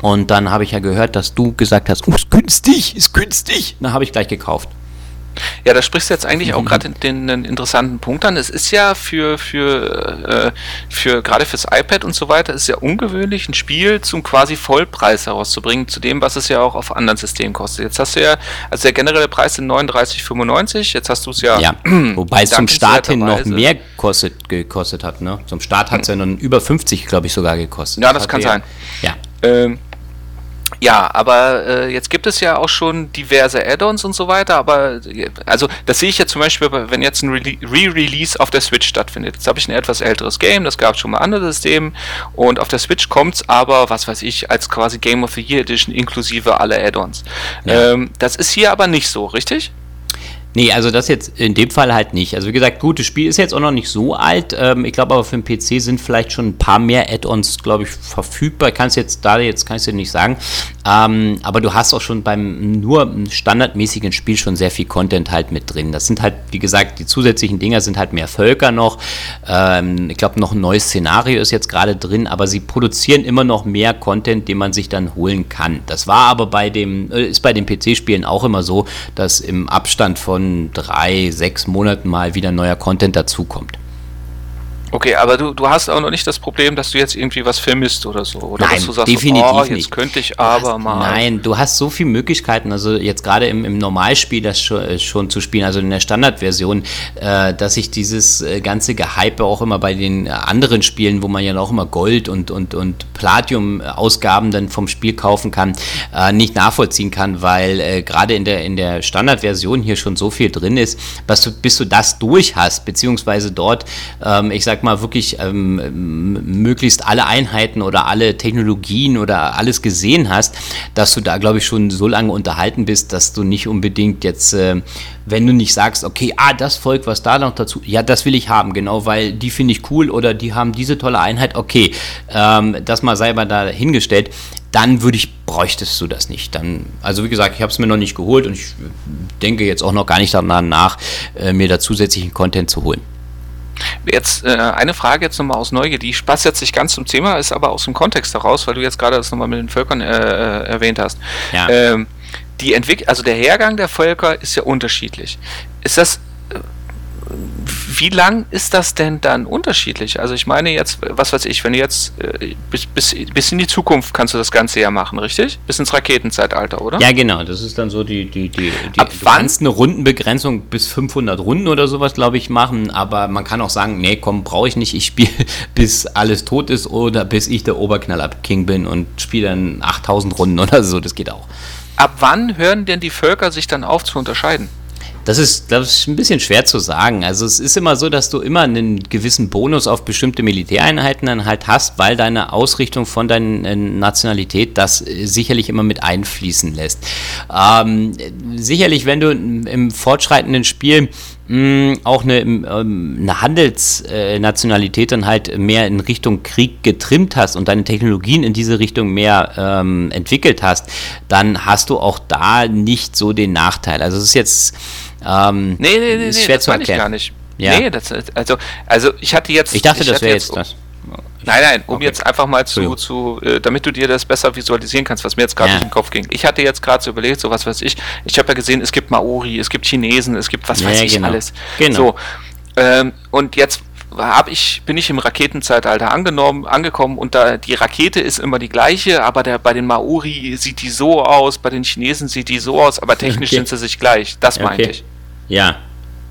S2: Und dann habe ich ja gehört, dass du gesagt hast, oh, ist günstig, ist günstig. Dann habe ich gleich gekauft.
S1: Ja, da sprichst du jetzt eigentlich auch mhm. gerade den, den, interessanten Punkt an. Es ist ja für, für, äh, für gerade fürs iPad und so weiter, ist ja ungewöhnlich, ein Spiel zum quasi Vollpreis herauszubringen, zu dem, was es ja auch auf anderen Systemen kostet. Jetzt hast du ja, also der generelle Preis sind 39,95, jetzt hast du es ja.
S2: Ja, wobei es zum Start hin noch mehr kostet, gekostet hat, ne? Zum Start hat es ja dann über 50, glaube ich, sogar gekostet.
S1: Ja, das, das kann sein.
S2: Ja. Ähm,
S1: ja, aber äh, jetzt gibt es ja auch schon diverse Add-ons und so weiter, aber also das sehe ich ja zum Beispiel, wenn jetzt ein Re-Release auf der Switch stattfindet. Jetzt habe ich ein etwas älteres Game, das gab es schon mal andere Systeme und auf der Switch kommt es aber, was weiß ich, als quasi Game of the Year Edition inklusive aller Add-ons. Ja. Ähm, das ist hier aber nicht so, richtig?
S2: Nee, also das jetzt in dem Fall halt nicht. Also wie gesagt, gutes Spiel ist jetzt auch noch nicht so alt. Ähm, ich glaube aber für den PC sind vielleicht schon ein paar mehr Add-ons, glaube ich, verfügbar. Kannst jetzt da jetzt kann ich dir nicht sagen. Ähm, aber du hast auch schon beim nur standardmäßigen Spiel schon sehr viel Content halt mit drin. Das sind halt, wie gesagt, die zusätzlichen Dinger sind halt mehr Völker noch. Ähm, ich glaube, noch ein neues Szenario ist jetzt gerade drin, aber sie produzieren immer noch mehr Content, den man sich dann holen kann. Das war aber bei dem, äh, ist bei den PC-Spielen auch immer so, dass im Abstand von von drei, sechs Monaten mal wieder neuer Content dazukommt.
S1: Okay, aber du, du hast auch noch nicht das Problem, dass du jetzt irgendwie was vermisst oder so. Oder
S2: Nein,
S1: dass du sagst,
S2: definitiv
S1: oh, jetzt
S2: nicht.
S1: könnte ich aber
S2: hast,
S1: mal.
S2: Nein, du hast so viele Möglichkeiten, also jetzt gerade im, im Normalspiel das schon, äh, schon zu spielen, also in der Standardversion, äh, dass ich dieses äh, ganze Gehype auch immer bei den äh, anderen Spielen, wo man ja auch immer Gold und, und, und Platinum-Ausgaben dann vom Spiel kaufen kann, äh, nicht nachvollziehen kann, weil äh, gerade in der, in der Standardversion hier schon so viel drin ist, dass du, bis du das durch hast, beziehungsweise dort, ähm, ich sag mal, wirklich ähm, möglichst alle Einheiten oder alle Technologien oder alles gesehen hast, dass du da, glaube ich, schon so lange unterhalten bist, dass du nicht unbedingt jetzt, äh, wenn du nicht sagst, okay, ah, das Volk, was da noch dazu, ja, das will ich haben, genau, weil die finde ich cool oder die haben diese tolle Einheit, okay, ähm, das mal sei mal da hingestellt, dann würde ich, bräuchtest du das nicht. Dann, also wie gesagt, ich habe es mir noch nicht geholt und ich denke jetzt auch noch gar nicht daran nach, äh, mir da zusätzlichen Content zu holen.
S1: Jetzt äh, eine Frage jetzt nochmal aus Neugier, die passt jetzt nicht ganz zum Thema, ist aber aus dem Kontext heraus, weil du jetzt gerade das nochmal mit den Völkern äh, äh, erwähnt hast.
S2: Ja.
S1: Ähm, die Entwick also der Hergang der Völker ist ja unterschiedlich. Ist das wie lang ist das denn dann unterschiedlich? Also ich meine jetzt, was weiß ich, wenn du jetzt äh, bis, bis, bis in die Zukunft kannst du das Ganze ja machen, richtig? Bis ins Raketenzeitalter, oder?
S2: Ja, genau, das ist dann so die, die, die, die
S1: Ab wann?
S2: eine Rundenbegrenzung bis 500 Runden oder sowas, glaube ich, machen, aber man kann auch sagen, nee, komm, brauche ich nicht, ich spiele bis alles tot ist oder bis ich der Oberknaller-King bin und spiele dann 8000 Runden oder so, das geht auch.
S1: Ab wann hören denn die Völker sich dann auf zu unterscheiden?
S2: Das ist, glaube ich, ein bisschen schwer zu sagen. Also es ist immer so, dass du immer einen gewissen Bonus auf bestimmte Militäreinheiten dann halt hast, weil deine Ausrichtung von deiner äh, Nationalität das äh, sicherlich immer mit einfließen lässt. Ähm, sicherlich, wenn du im fortschreitenden Spiel mh, auch eine, ähm, eine Handelsnationalität dann halt mehr in Richtung Krieg getrimmt hast und deine Technologien in diese Richtung mehr ähm, entwickelt hast, dann hast du auch da nicht so den Nachteil. Also es ist jetzt ähm,
S1: Nee, nee, nee,
S2: ist
S1: nee
S2: schwer
S1: das
S2: zu
S1: ich
S2: erklären.
S1: gar nicht.
S2: Ja.
S1: Nee, das, also, also ich hatte jetzt.
S2: Ich dachte, das
S1: hatte
S2: wäre jetzt das.
S1: Nein, nein, um
S2: Okay.
S1: jetzt einfach mal zu, zu äh, damit du dir das besser visualisieren kannst, was mir jetzt gerade
S2: Ja.
S1: durch den Kopf ging. Ich hatte jetzt gerade so überlegt, so was weiß ich, ich habe ja gesehen, es gibt Maori, es gibt Chinesen, es gibt was
S2: Ja,
S1: weiß ich
S2: genau.
S1: alles.
S2: Genau.
S1: So, ähm, und jetzt hab ich, bin ich im Raketenzeitalter angenommen, angekommen und da die Rakete ist immer die gleiche, aber der, bei den Maori sieht die so aus, bei den Chinesen sieht die so aus, aber technisch
S2: Okay.
S1: sind sie sich gleich. Das meinte
S2: Okay.
S1: ich.
S2: Ja.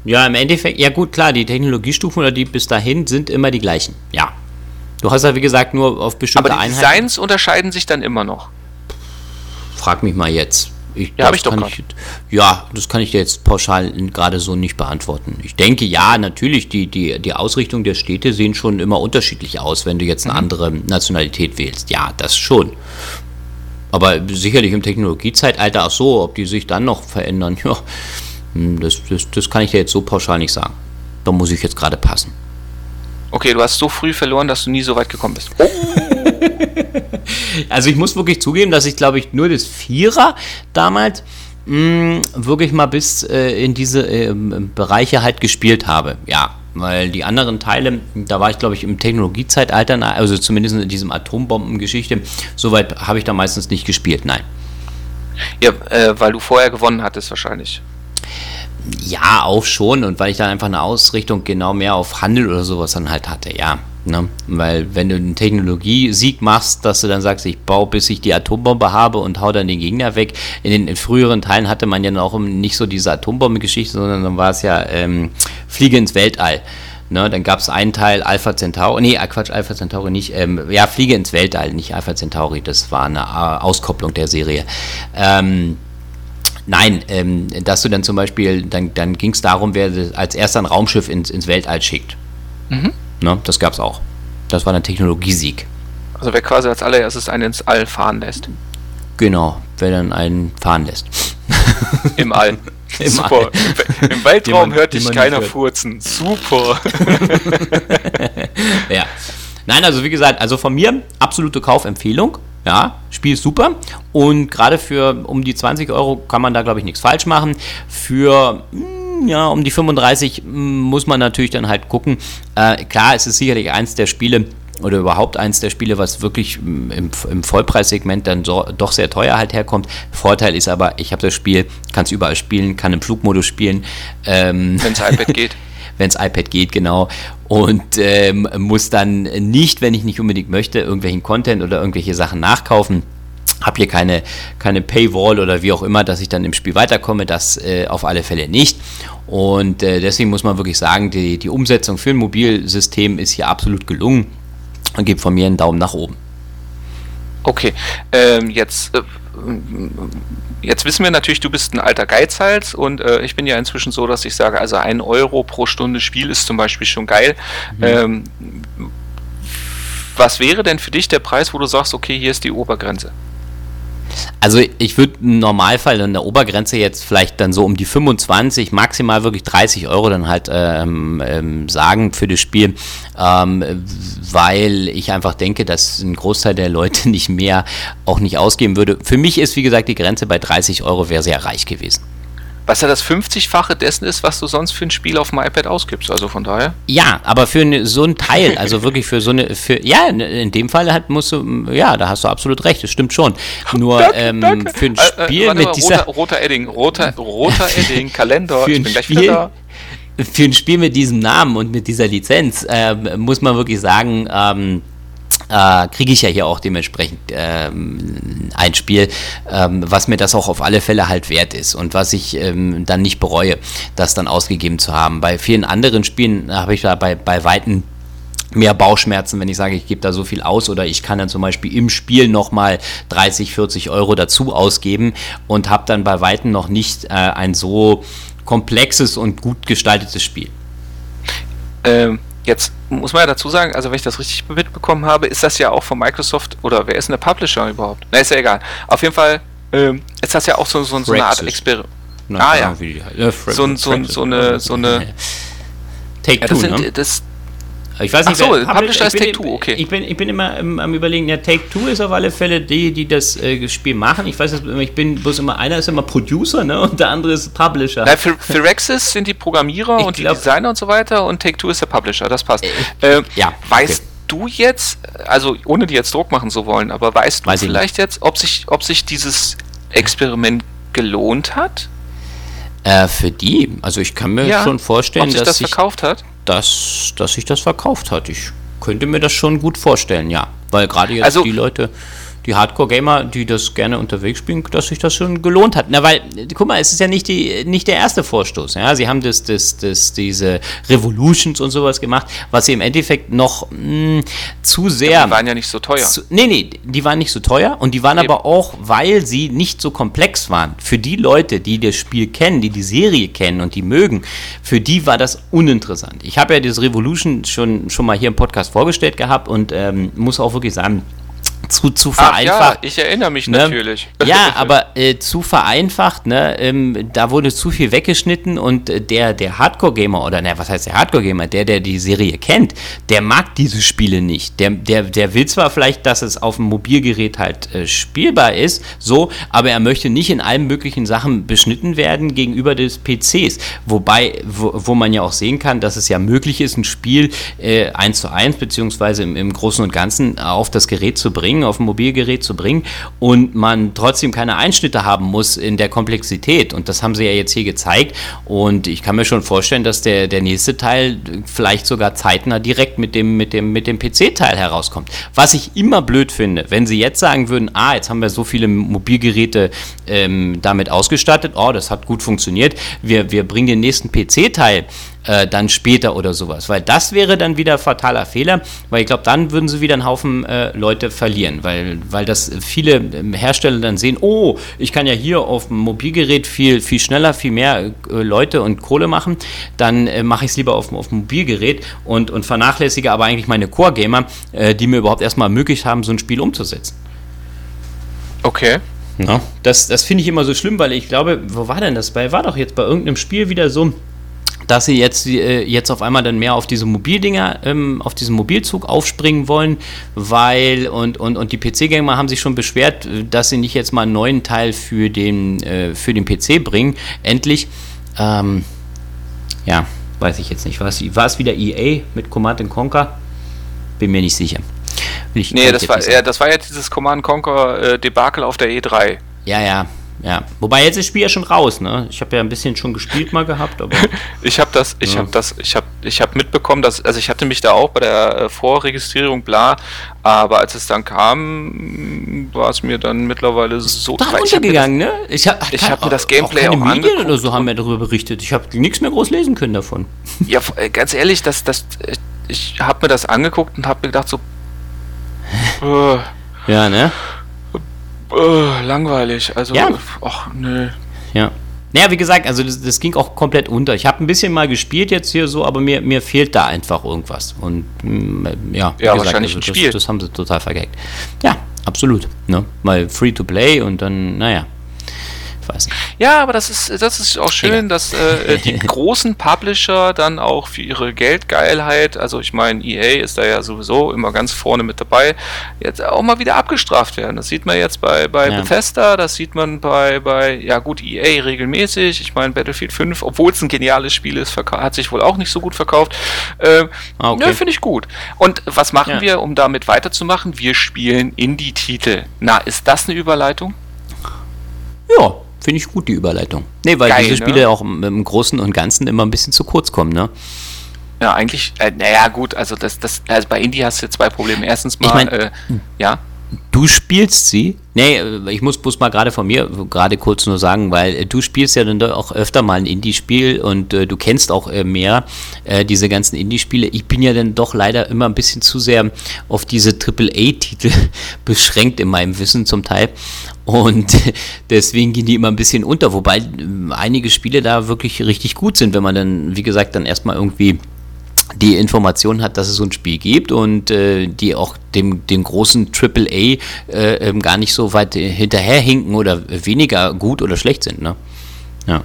S2: Ja, im Endeffekt, ja gut, klar, die Technologiestufen oder die bis dahin sind immer die gleichen. Ja. Du hast ja, wie gesagt, nur auf bestimmte
S1: Aber die
S2: Einheiten.
S1: Designs unterscheiden sich dann immer noch.
S2: Frag mich mal jetzt. Ich,
S1: Ja, hab
S2: das
S1: ich doch
S2: ich, Ja, das kann ich dir jetzt pauschal gerade so nicht beantworten. Ich denke, ja, natürlich, die, die, die Ausrichtung der Städte sehen schon immer unterschiedlich aus, wenn du jetzt
S1: Mhm.
S2: eine andere Nationalität wählst. Ja, das schon. Aber sicherlich im Technologiezeitalter, ach so, ob die sich dann noch verändern, ja, hm, das, das, das kann ich dir jetzt so pauschal nicht sagen. Da muss ich jetzt gerade passen.
S1: Okay, du hast so früh verloren, dass du nie so weit gekommen bist.
S2: Also ich muss wirklich zugeben, dass ich glaube ich nur das Vierer damals mh, wirklich mal bis äh, in diese ähm, Bereiche halt gespielt habe. Ja, weil die anderen Teile, da war ich glaube ich im Technologiezeitalter, also zumindest in diesem Atombombengeschichte, soweit habe ich da meistens nicht gespielt, nein.
S1: Ja, äh, weil du vorher gewonnen hattest wahrscheinlich.
S2: Ja, auch schon und weil ich dann einfach eine Ausrichtung genau mehr auf Handel oder sowas dann halt hatte, ja. Ne? Weil wenn du einen Technologiesieg machst, dass du dann sagst, ich baue bis ich die Atombombe habe und hau dann den Gegner weg. In den in früheren Teilen hatte man ja auch nicht so diese Atombombe-Geschichte, sondern dann war es ja ähm, Fliege ins Weltall. Ne, dann gab es einen Teil Alpha Centauri, nee, äh, Quatsch, Alpha Centauri nicht, ähm, ja, Fliege ins Weltall, nicht Alpha Centauri, das war eine äh, Auskopplung der Serie. Ähm, Nein, ähm, dass du dann zum Beispiel, dann, dann ging es darum, wer als erster ein Raumschiff ins, ins Weltall schickt. Ne, das gab es auch. Das war ein Technologiesieg.
S1: Also wer quasi als allererstes einen ins All fahren lässt.
S2: Genau, wer dann einen fahren lässt.
S1: Im All.
S2: Im
S1: Super.
S2: All.
S1: Im, Weltraum
S2: man-
S1: hört dich keiner
S2: hört.
S1: furzen. Super.
S2: ja. Nein, also wie gesagt, also von mir absolute Kaufempfehlung. Ja, Spiel ist super. Und gerade für um die 20 Euro kann man da, glaube ich, nichts falsch machen. Für mm, ja, um die 35 mm, muss man natürlich dann halt gucken. Äh, klar, es ist sicherlich eins der Spiele oder überhaupt eins der Spiele, was wirklich mm, im, im Vollpreissegment dann so, doch sehr teuer halt herkommt. Vorteil ist aber, ich habe das Spiel, kann es überall spielen, kann im Flugmodus spielen. Ähm,
S1: Wenn es iPad geht.
S2: wenn es iPad geht, genau. Und ähm, muss dann nicht, wenn ich nicht unbedingt möchte, irgendwelchen Content oder irgendwelche Sachen nachkaufen habe hier keine, keine Paywall oder wie auch immer, dass ich dann im Spiel weiterkomme, das äh, auf alle Fälle nicht. Und äh, deswegen muss man wirklich sagen, die, die Umsetzung für ein Mobilsystem ist hier absolut gelungen und gibt von mir einen Daumen nach oben.
S1: Okay, ähm, jetzt, äh, jetzt wissen wir natürlich, du bist ein alter Geizhals und äh, ich bin ja inzwischen so, dass ich sage, also ein Euro pro Stunde Spiel ist zum Beispiel schon geil. Mhm. Ähm, was wäre denn für dich der Preis, wo du sagst, okay, hier ist die Obergrenze?
S2: Also ich würde im Normalfall in der Obergrenze jetzt vielleicht dann so um die 25, maximal wirklich 30 Euro dann halt ähm, ähm, sagen für das Spiel, ähm, weil ich einfach denke, dass ein Großteil der Leute nicht mehr auch nicht ausgeben würde. Für mich ist wie gesagt die Grenze bei 30 Euro wäre sehr reich gewesen
S1: was ja das 50-fache dessen ist, was du sonst für ein Spiel auf dem iPad ausgibst. Also von daher.
S2: Ja, aber für eine, so ein Teil, also wirklich für so eine, für, ja, in dem Fall halt musst du, ja, da hast du absolut recht, das stimmt schon. Nur danke, ähm, danke. für ein äh, äh, Spiel äh, mit mal, dieser.
S1: Roter, roter Edding, roter, roter Edding, Kalender,
S2: für ich bin gleich Spiel, wieder da. Für ein Spiel mit diesem Namen und mit dieser Lizenz äh, muss man wirklich sagen, ähm, äh, kriege ich ja hier auch dementsprechend ähm, ein Spiel, ähm, was mir das auch auf alle Fälle halt wert ist und was ich ähm, dann nicht bereue, das dann ausgegeben zu haben. Bei vielen anderen Spielen habe ich da bei, bei Weitem mehr Bauchschmerzen, wenn ich sage, ich gebe da so viel aus oder ich kann dann zum Beispiel im Spiel nochmal 30, 40 Euro dazu ausgeben und habe dann bei Weitem noch nicht äh, ein so komplexes und gut gestaltetes Spiel.
S1: Ähm, Jetzt muss man ja dazu sagen, also wenn ich das richtig mitbekommen habe, ist das ja auch von Microsoft oder wer ist denn der Publisher überhaupt? Na, ist ja egal. Auf jeden Fall ähm, ist das ja auch so, so, so eine Art Experiment. Ah ja. ja so, so, so, eine, so eine.
S2: Take ja,
S1: das, sind, ne? das,
S2: ich weiß nicht, Ach so, wer, Publisher ist Take-Two, okay. Ich bin, ich bin immer am, am überlegen, ja, Take-Two ist auf alle Fälle die, die das äh, Spiel machen. Ich weiß, ich bin bloß immer, einer ist immer Producer, ne, und der andere ist Publisher.
S1: Na, Firaxis sind die Programmierer ich und glaub, die Designer und so weiter und Take-Two ist der Publisher, das passt. Äh, äh, ja, weißt okay. du jetzt, also ohne dir jetzt Druck machen zu wollen, aber weißt du weiß vielleicht jetzt, ob sich, ob sich dieses Experiment gelohnt hat?
S2: Äh, für die, also ich kann mir ja, schon vorstellen, ob
S1: sich dass das verkauft hat
S2: dass, dass sich das verkauft hat. Ich könnte mir das schon gut vorstellen, ja. Weil gerade jetzt also, die Leute die Hardcore-Gamer, die das gerne unterwegs spielen, dass sich das schon gelohnt hat. Na, weil, guck mal, es ist ja nicht, die, nicht der erste Vorstoß. Ja? Sie haben das, das, das, diese Revolutions und sowas gemacht, was sie im Endeffekt noch mh, hm, zu sehr. Ja,
S1: die waren ja nicht so teuer. Zu,
S2: nee, nee, die waren nicht so teuer und die waren Eben. aber auch, weil sie nicht so komplex waren. Für die Leute, die das Spiel kennen, die die Serie kennen und die mögen, für die war das uninteressant. Ich habe ja das Revolution schon, schon mal hier im Podcast vorgestellt gehabt und ähm, muss auch wirklich sagen, zu, zu vereinfacht.
S1: ja, ich erinnere mich ne? natürlich.
S2: Ja, aber äh, zu vereinfacht, ne? Ähm, da wurde zu viel weggeschnitten und äh, der, der Hardcore-Gamer, oder ne, was heißt der Hardcore-Gamer, der, der die Serie kennt, der mag diese Spiele nicht. Der, der, der will zwar vielleicht, dass es auf dem Mobilgerät halt äh, spielbar ist, so, aber er möchte nicht in allen möglichen Sachen beschnitten werden gegenüber des PCs. Wobei, wo, wo man ja auch sehen kann, dass es ja möglich ist, ein Spiel äh, 1 zu 1, beziehungsweise im, im Großen und Ganzen auf das Gerät zu bringen bringen, auf ein Mobilgerät zu bringen und man trotzdem keine Einschnitte haben muss in der Komplexität. Und das haben sie ja jetzt hier gezeigt. Und ich kann mir schon vorstellen, dass der, der nächste Teil vielleicht sogar zeitnah direkt mit dem, mit dem, mit dem PC-Teil herauskommt. Was ich immer blöd finde, wenn sie jetzt sagen würden, ah, jetzt haben wir so viele Mobilgeräte ähm, damit ausgestattet, oh, das hat gut funktioniert, wir, wir bringen den nächsten PC-Teil äh, dann später oder sowas. Weil das wäre dann wieder fataler Fehler, weil ich glaube, dann würden sie wieder einen Haufen äh, Leute verlieren, weil, weil das viele ähm, Hersteller dann sehen, oh, ich kann ja hier auf dem Mobilgerät viel, viel schneller, viel mehr äh, Leute und Kohle machen, dann äh, mache ich es lieber auf, auf dem Mobilgerät und, und vernachlässige aber eigentlich meine Core-Gamer, äh, die mir überhaupt erstmal ermöglicht haben, so ein Spiel umzusetzen.
S1: Okay.
S2: Ja, das das finde ich immer so schlimm, weil ich glaube, wo war denn das bei? War doch jetzt bei irgendeinem Spiel wieder so, dass sie jetzt, äh, jetzt auf einmal dann mehr auf diese Mobildinger, ähm, auf diesen Mobilzug aufspringen wollen, weil und, und, und die PC-Gamer haben sich schon beschwert, dass sie nicht jetzt mal einen neuen Teil für den, äh, für den PC bringen. Endlich. Ähm, ja, weiß ich jetzt nicht. War es, war es wieder EA mit Command Conquer? Bin mir nicht sicher.
S1: Ich, nee, das war, ja, das war ja dieses Command Conquer äh, Debakel auf der E3.
S2: Ja, ja, ja. Wobei jetzt ist das Spiel ja schon raus, ne? Ich habe ja ein bisschen schon gespielt mal gehabt, aber.
S1: ich habe das, ich ja. habe das, ich habe, ich habe mitbekommen, dass, also ich hatte mich da auch bei der äh, Vorregistrierung bla, aber als es dann kam, war es mir dann mittlerweile so
S2: da untergegangen, ne?
S1: Ich habe ich hab mir das Gameplay
S2: auch, auch keine Medien oder so haben wir darüber berichtet. Ich habe nichts mehr groß lesen können davon.
S1: Ja, äh, ganz ehrlich, das, das, ich habe mir das angeguckt und habe mir gedacht so.
S2: äh, ja, ne?
S1: Uh, langweilig. Also,
S2: ja. ach, nö. Ja. Naja, wie gesagt, also das, das ging auch komplett unter. Ich habe ein bisschen mal gespielt jetzt hier so, aber mir, mir fehlt da einfach irgendwas. Und mm, ja,
S1: ja gesagt, wahrscheinlich also,
S2: ein Spiel. Das, das haben sie total vergeigt. Ja, absolut. Ne? Mal free to play und dann, naja
S1: weiß. Ja, aber das ist, das ist auch schön, Egal. dass äh, die großen Publisher dann auch für ihre Geldgeilheit, also ich meine, EA ist da ja sowieso immer ganz vorne mit dabei, jetzt auch mal wieder abgestraft werden. Das sieht man jetzt bei, bei ja. Bethesda, das sieht man bei, bei, ja gut, EA regelmäßig. Ich meine, Battlefield 5, obwohl es ein geniales Spiel ist, hat sich wohl auch nicht so gut verkauft. Äh, ah, okay. Ja, finde ich gut. Und was machen ja. wir, um damit weiterzumachen? Wir spielen Indie-Titel. Na, ist das eine Überleitung?
S2: Ja, Finde ich gut, die Überleitung. Nee, weil Geil, diese Spiele ne? auch im, im, Großen und Ganzen immer ein bisschen zu kurz kommen, ne?
S1: Ja, eigentlich, äh, naja, gut, also das, das, also bei Indie hast du zwei Probleme. Erstens mal, ich mein, äh, ja.
S2: Du spielst sie? Nee, ich muss bloß mal gerade von mir gerade kurz nur sagen, weil äh, du spielst ja dann auch öfter mal ein Indie-Spiel und äh, du kennst auch äh, mehr äh, diese ganzen Indie-Spiele. Ich bin ja dann doch leider immer ein bisschen zu sehr auf diese AAA-Titel beschränkt in meinem Wissen zum Teil. Und deswegen gehen die immer ein bisschen unter, wobei äh, einige Spiele da wirklich richtig gut sind, wenn man dann, wie gesagt, dann erstmal irgendwie die Information hat, dass es so ein Spiel gibt und äh, die auch dem, dem großen AAA äh, ähm, gar nicht so weit hinterherhinken oder weniger gut oder schlecht sind. Ne? Ja.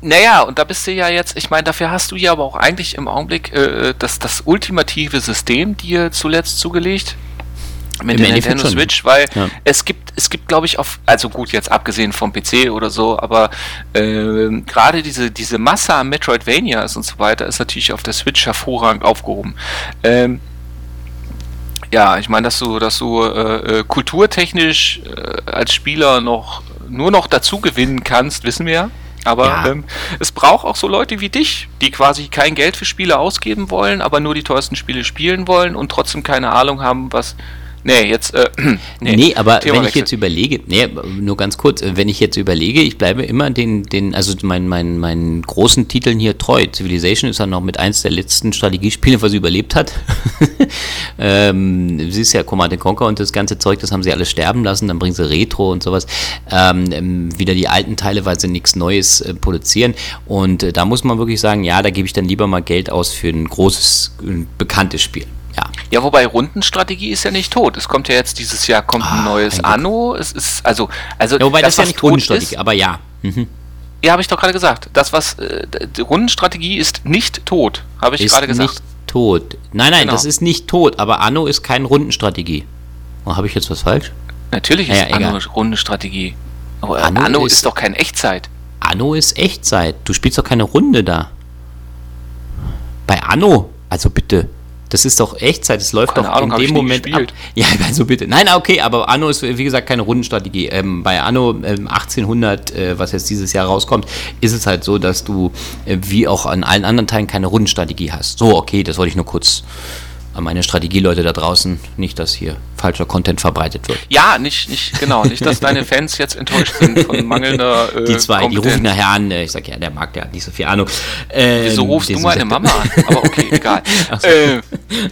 S1: Naja, und da bist du ja jetzt, ich meine, dafür hast du ja aber auch eigentlich im Augenblick äh, das, das ultimative System dir zuletzt zugelegt mit der Nintendo Switch, weil ja. es gibt, es gibt, glaube ich, auf, also gut, jetzt abgesehen vom PC oder so, aber äh, gerade diese, diese Masse an Metroidvanias und so weiter ist natürlich auf der Switch hervorragend aufgehoben. Ähm, ja, ich meine, dass du, dass du äh, äh, kulturtechnisch äh, als Spieler noch nur noch dazu gewinnen kannst, wissen wir ja. Aber ja. ähm, es braucht auch so Leute wie dich, die quasi kein Geld für Spiele ausgeben wollen, aber nur die teuersten Spiele spielen wollen und trotzdem keine Ahnung haben, was Nee, jetzt. Äh,
S2: nee, nee, aber Thema wenn ich jetzt überlege, nee, nur ganz kurz, äh, wenn ich jetzt überlege, ich bleibe immer den, den also meinen mein, mein großen Titeln hier treu. Civilization ist ja noch mit eins der letzten Strategiespiele, was sie überlebt hat. ähm, sie ist ja Command Conquer und das ganze Zeug, das haben sie alles sterben lassen, dann bringen sie Retro und sowas. Ähm, ähm wieder die alten Teile, weil sie nichts Neues äh, produzieren. Und äh, da muss man wirklich sagen, ja, da gebe ich dann lieber mal Geld aus für ein großes, ein bekanntes Spiel. Ja.
S1: ja, wobei Rundenstrategie ist ja nicht tot. Es kommt ja jetzt dieses Jahr kommt ah, ein neues Anno. Es ist also also
S2: ja, wobei das, das ja nicht Rundenstrategie, ist, aber ja. Mhm.
S1: Ja, habe ich doch gerade gesagt. Das was äh, Rundenstrategie ist nicht tot, habe ich gerade gesagt. Nicht
S2: tot. Nein, nein, genau. das ist nicht tot, aber Anno ist keine Rundenstrategie. Oh, habe ich jetzt was falsch?
S1: Natürlich ist ja, Anno Rundenstrategie. Aber Anno, Anno ist, ist doch kein Echtzeit.
S2: Anno ist Echtzeit. Du spielst doch keine Runde da. Bei Anno, also bitte. Das ist doch Echtzeit, es läuft keine doch Ahnung, in dem Moment ab. Ja, also bitte. Nein, okay, aber Anno ist wie gesagt keine Rundenstrategie. Ähm, bei Anno ähm, 1800, äh, was jetzt dieses Jahr rauskommt, ist es halt so, dass du äh, wie auch an allen anderen Teilen keine Rundenstrategie hast. So, okay, das wollte ich nur kurz an meine Strategieleute da draußen, nicht, dass hier falscher Content verbreitet wird.
S1: Ja, nicht, nicht, genau, nicht, dass deine Fans jetzt enttäuscht sind von mangelnder.
S2: Äh, die zwei, Kompetenz. die rufen nachher an, äh, ich sag ja, der mag, der hat nicht so viel Ahnung.
S1: Ähm, Wieso rufst du meine Mama an? Aber okay, egal. So. Äh,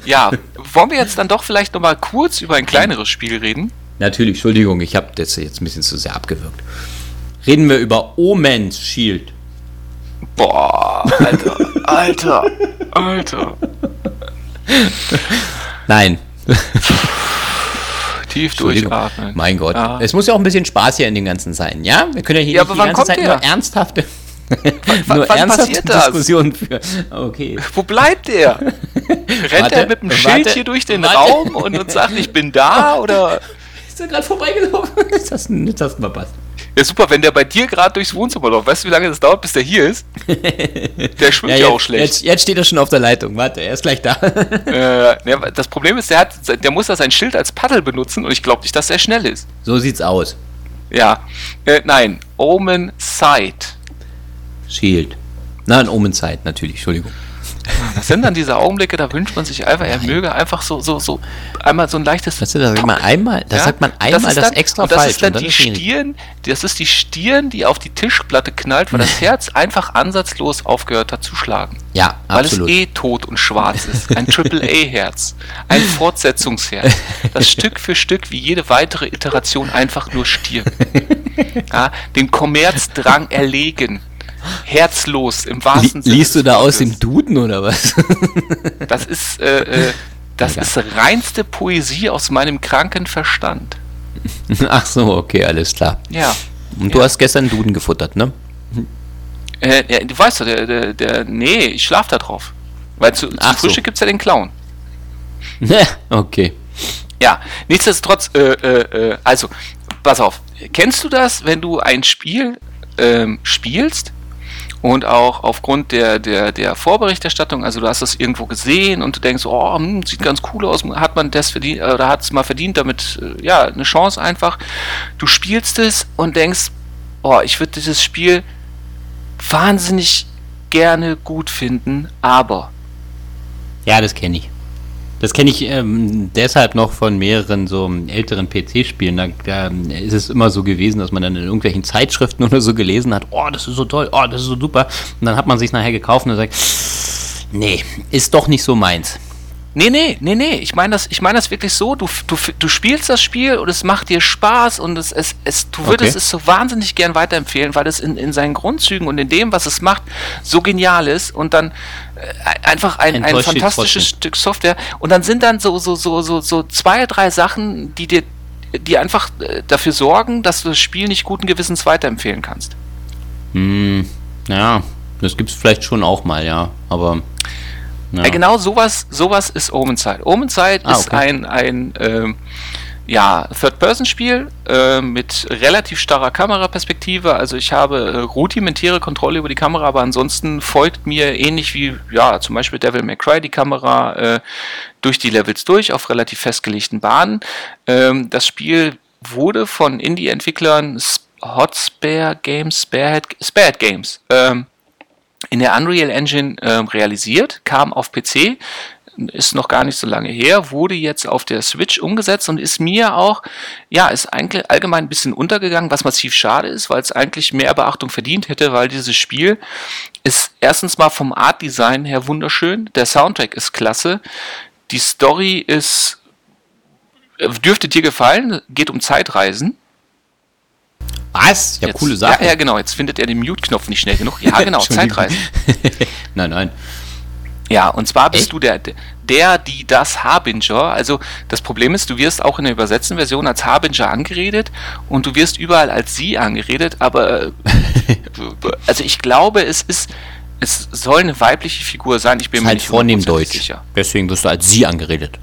S1: ja, wollen wir jetzt dann doch vielleicht nochmal kurz über ein kleineres Spiel reden?
S2: Natürlich, Entschuldigung, ich habe das jetzt ein bisschen zu sehr abgewürgt. Reden wir über Omen's Shield.
S1: Boah, Alter, Alter, Alter.
S2: Nein.
S1: Tief durchatmen.
S2: Mein Gott. Ja. Es muss ja auch ein bisschen Spaß hier in dem Ganzen sein, ja? Wir können ja hier
S1: ja, nicht die ganze Zeit der?
S2: nur ernsthafte, nur
S1: wann ernsthafte
S2: Diskussionen führen.
S1: Okay. Wo bleibt der? Rennt warte, er mit dem Schild hier durch den warte. Raum und, und sagt, ich bin da? Oder?
S2: Ist er gerade vorbeigelaufen? Jetzt hast, du verpasst.
S1: Ja, super, wenn der bei dir gerade durchs Wohnzimmer läuft, weißt du, wie lange das dauert, bis der hier ist? Der schwimmt ja,
S2: jetzt,
S1: auch schlecht.
S2: Jetzt, jetzt steht er schon auf der Leitung. Warte, er ist gleich da.
S1: Äh, ja, das Problem ist, der, hat, der muss da sein Schild als Paddel benutzen und ich glaube nicht, dass er schnell ist.
S2: So sieht's aus.
S1: Ja, äh, nein, Omen Sight.
S2: Shield. Nein, Omen Sight, natürlich, Entschuldigung.
S1: Das sind dann diese Augenblicke, da wünscht man sich einfach, er möge einfach so, so, so einmal so ein leichtes.
S2: Was ist das? Sagt man einmal, das
S1: Ja,
S2: sagt man einmal das,
S1: dann,
S2: extra
S1: und das
S2: falsch.
S1: Ist dann
S2: dann
S1: die Stirn, das ist die Stirn, die auf die Tischplatte knallt, weil das Herz einfach ansatzlos aufgehört hat zu schlagen.
S2: Ja,
S1: Weil
S2: absolut.
S1: es eh tot und schwarz ist. Ein Triple-A-Herz. Ein Fortsetzungsherz. Das Stück für Stück wie jede weitere Iteration einfach nur stirbt. Ja, den Kommerzdrang erlegen. Herzlos im wahrsten Sinne.
S2: liest du da aus dem Duden oder was?
S1: Das ist, äh, äh, das
S2: Ja.
S1: ist reinste Poesie aus meinem kranken Verstand.
S2: Ach so, okay, alles klar.
S1: Ja.
S2: Und du
S1: Ja.
S2: hast gestern Duden gefuttert, ne?
S1: Äh, ja, du weißt doch, der, der, der, nee, ich schlaf da drauf. Weil zu, zum
S2: Ach so.
S1: Frühstück gibt's ja den Clown.
S2: okay.
S1: Ja, nichtsdestotrotz, äh, äh, äh, also, pass auf, kennst du das, wenn du ein Spiel ähm, spielst und auch aufgrund der, der, der Vorberichterstattung, also du hast das irgendwo gesehen und du denkst, oh, hm, sieht ganz cool aus, hat man das verdient, oder hat es mal verdient, damit, äh, ja, eine Chance einfach. Du spielst es und denkst, oh, ich würde dieses Spiel wahnsinnig gerne gut finden, aber
S2: Ja, das kenne ich. Das kenne ich ähm, deshalb noch von mehreren so älteren PC-Spielen. Da, da ist es immer so gewesen, dass man dann in irgendwelchen Zeitschriften oder so gelesen hat, oh, das ist so toll, oh, das ist so super. Und dann hat man sich nachher gekauft und sagt, nee, ist doch nicht so meins.
S1: Nee, nee, nee, nee. Ich meine das, ich meine das wirklich so. Du, du, du spielst das Spiel und es macht dir Spaß und es, es, es du würdest
S2: Okay.
S1: es so wahnsinnig gern weiterempfehlen, weil es in, in seinen Grundzügen und in dem, was es macht, so genial ist und dann äh, einfach ein, ein fantastisches. Stück Software und dann sind dann so, so, so, so, so zwei, drei Sachen, die dir, die einfach äh, dafür sorgen, dass du das Spiel nicht guten Gewissens weiterempfehlen kannst.
S2: Hm, ja, das gibt's vielleicht schon auch mal, ja. Aber ja.
S1: Ja. Genau sowas, sowas ist Omenside. Omenside
S2: Ah,
S1: ist
S2: okay.
S1: ein, ein ähm, ja, Third-Person-Spiel äh, mit relativ starrer Kameraperspektive. Also ich habe äh, rudimentäre Kontrolle über die Kamera, aber ansonsten folgt mir ähnlich wie ja zum Beispiel Devil May Cry die Kamera äh, durch die Levels durch auf relativ festgelegten Bahnen. Ähm, das Spiel wurde von Indie-Entwicklern Hot Spare Games, Sparehead, Sparehead Games ähm, in der Unreal Engine ähm, realisiert, kam auf PC, ist noch gar nicht so lange her, wurde jetzt auf der Switch umgesetzt und ist mir auch, ja, ist eigentlich allgemein ein bisschen untergegangen, was massiv schade ist, weil es eigentlich mehr Beachtung verdient hätte, weil dieses Spiel ist erstens mal vom Art Design her wunderschön, der Soundtrack ist klasse, die Story ist äh, dürfte dir gefallen, geht um Zeitreisen.
S2: Was? Ja,
S1: Jetzt-
S2: coole Sache.
S1: Ja, ja, genau. Jetzt findet er den Mute-Knopf nicht schnell genug. Ja, genau. Zeitreisen.
S2: nein, nein.
S1: Ja, und zwar bist
S2: Echt?
S1: du der, der, die, das Harbinger. Also das Problem ist, du wirst auch in der übersetzten Version als Harbinger angeredet und du wirst überall als sie angeredet, aber also ich glaube, es ist, es soll eine weibliche Figur sein. Ich bin mir
S2: halt
S1: nicht
S2: vornehm deutsch.
S1: sicher.
S2: Deswegen wirst du als sie angeredet.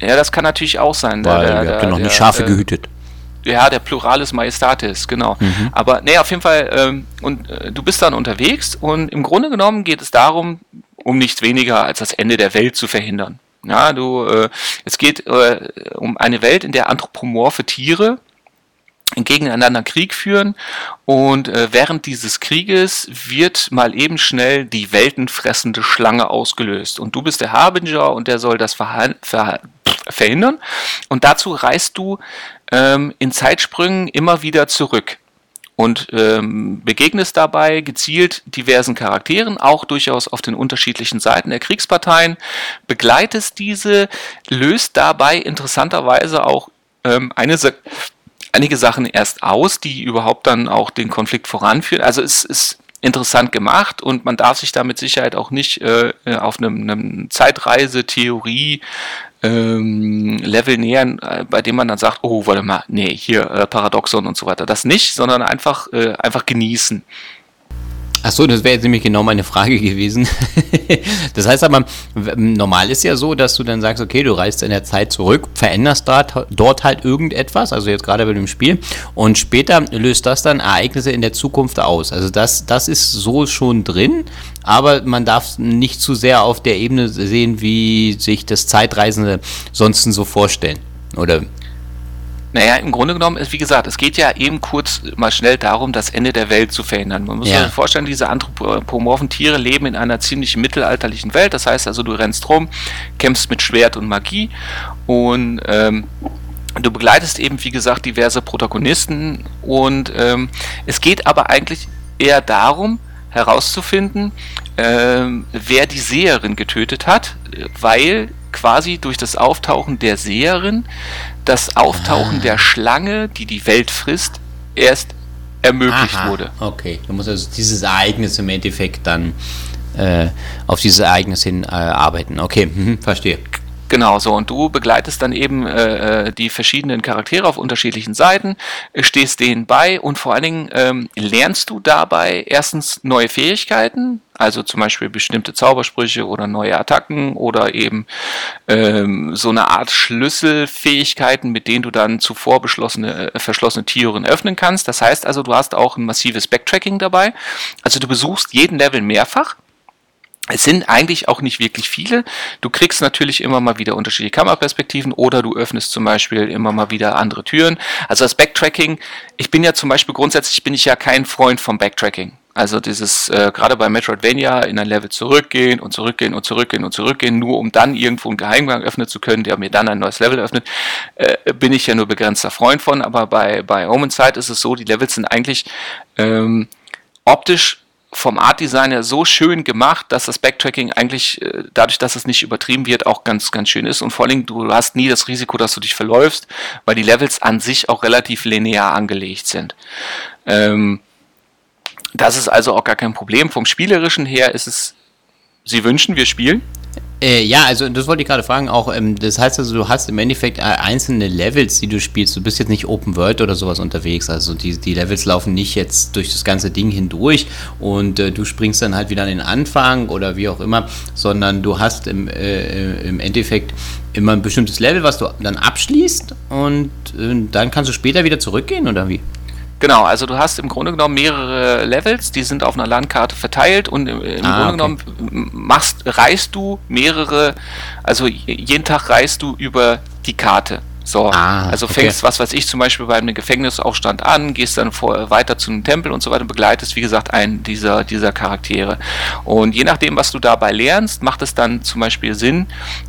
S1: Ja, das kann natürlich auch sein.
S2: Weil
S1: Der-
S2: ihr
S1: der-
S2: habt ja noch nicht Schafe
S1: äh,
S2: gehütet.
S1: Ja, der Pluralis Majestatis, genau. Aber nee, auf jeden Fall, ähm, und äh, du bist dann unterwegs und im Grunde genommen geht es darum, um nichts weniger als das Ende der Welt zu verhindern. Ja, du, äh, es geht äh, um eine Welt, in der anthropomorphe Tiere gegeneinander Krieg führen und äh, während dieses Krieges wird mal eben schnell die weltenfressende Schlange ausgelöst und du bist der Harbinger und der soll das verhindern und dazu reist du ähm, in Zeitsprüngen immer wieder zurück und ähm, begegnest dabei gezielt diversen Charakteren, auch durchaus auf den unterschiedlichen Seiten der Kriegsparteien, begleitest diese, löst dabei interessanterweise auch ähm, eine einige Sachen erst aus, die überhaupt dann auch den Konflikt voranführen. Also es ist interessant gemacht und man darf sich da mit Sicherheit auch nicht äh, auf einem, einem Zeitreise-Theorie ähm, Level nähern, äh, bei dem man dann sagt, oh, warte mal, nee, hier äh, Paradoxon und so weiter. Das nicht, sondern einfach, äh, einfach genießen.
S2: Achso, das wäre jetzt nämlich genau meine Frage gewesen. das heißt aber, normal ist ja so, dass du dann sagst, okay, du reist in der Zeit zurück, veränderst dort, dort halt irgendetwas, also jetzt gerade bei dem Spiel, und später löst das dann Ereignisse in der Zukunft aus. Also das, das ist so schon drin, aber man darf nicht zu sehr auf der Ebene sehen, wie sich das Zeitreisende sonst so vorstellen. Oder
S1: naja, im Grunde genommen ist, wie gesagt, es geht ja eben kurz mal schnell darum, das Ende der Welt zu verhindern. Man muss ja. sich vorstellen, diese anthropomorphen Tiere leben in einer ziemlich mittelalterlichen Welt. Das heißt also, du rennst rum, kämpfst mit Schwert und Magie und ähm, du begleitest eben, wie gesagt, diverse Protagonisten und ähm, es geht aber eigentlich eher darum, herauszufinden, ähm, wer die Seherin getötet hat, weil quasi durch das Auftauchen der Seherin das Auftauchen ah. der Schlange, die die Welt frisst, erst ermöglicht Aha, wurde.
S2: Okay, du musst also dieses Ereignis im Endeffekt dann äh, auf dieses Ereignis hin äh, arbeiten. Okay, mhm, verstehe.
S1: Genau, so und du begleitest dann eben äh, äh, die verschiedenen Charaktere auf unterschiedlichen Seiten, stehst denen bei und vor allen Dingen ähm, lernst du dabei erstens neue Fähigkeiten, also zum Beispiel bestimmte Zaubersprüche oder neue Attacken oder eben ähm, so eine Art Schlüsselfähigkeiten, mit denen du dann zuvor beschlossene, äh, verschlossene Türen öffnen kannst. Das heißt also, du hast auch ein massives Backtracking dabei. Also du besuchst jeden Level mehrfach es sind eigentlich auch nicht wirklich viele. Du kriegst natürlich immer mal wieder unterschiedliche Kameraperspektiven oder du öffnest zum Beispiel immer mal wieder andere Türen. Also das Backtracking, ich bin ja zum Beispiel grundsätzlich bin ich ja kein Freund vom Backtracking. Also dieses, äh, gerade bei Metroidvania, in ein Level zurückgehen und zurückgehen und zurückgehen und zurückgehen, nur um dann irgendwo einen Geheimgang öffnen zu können, der mir dann ein neues Level öffnet, äh, bin ich ja nur begrenzter Freund von. Aber bei, bei Omen Sight ist es so, die Levels sind eigentlich ähm, optisch vom Art-Design her so schön gemacht, dass das Backtracking eigentlich, äh, dadurch, dass es nicht übertrieben wird, auch ganz, ganz schön ist. Und vor allem, du hast nie das Risiko, dass du dich verläufst, weil die Levels an sich auch relativ linear angelegt sind. Ähm, das ist also auch gar kein Problem. Vom Spielerischen her ist es, sie wünschen, wir spielen.
S2: Äh, ja, also das wollte ich gerade fragen auch. Ähm, das heißt also, du hast im Endeffekt äh, einzelne Levels, die du spielst. Du bist jetzt nicht Open World oder sowas unterwegs. Also die, die Levels laufen nicht jetzt durch das ganze Ding hindurch und äh, du springst dann halt wieder an den Anfang oder wie auch immer, sondern du hast im, äh, im Endeffekt immer ein bestimmtes Level, was du dann abschließt und äh, dann kannst du später wieder zurückgehen oder wie?
S1: Genau, also du hast im Grunde genommen mehrere Levels, die sind auf einer Landkarte verteilt und im, im ah, Grunde okay. genommen machst, reist du mehrere, also jeden Tag reist du über die Karte. So, ah, also fängst, okay. was weiß ich, zum Beispiel bei einem Gefängnisaufstand an, gehst dann vor, weiter zu einem Tempel und so weiter und begleitest, wie gesagt, einen dieser, dieser Charaktere. Und je nachdem, was du dabei lernst, macht es dann zum Beispiel Sinn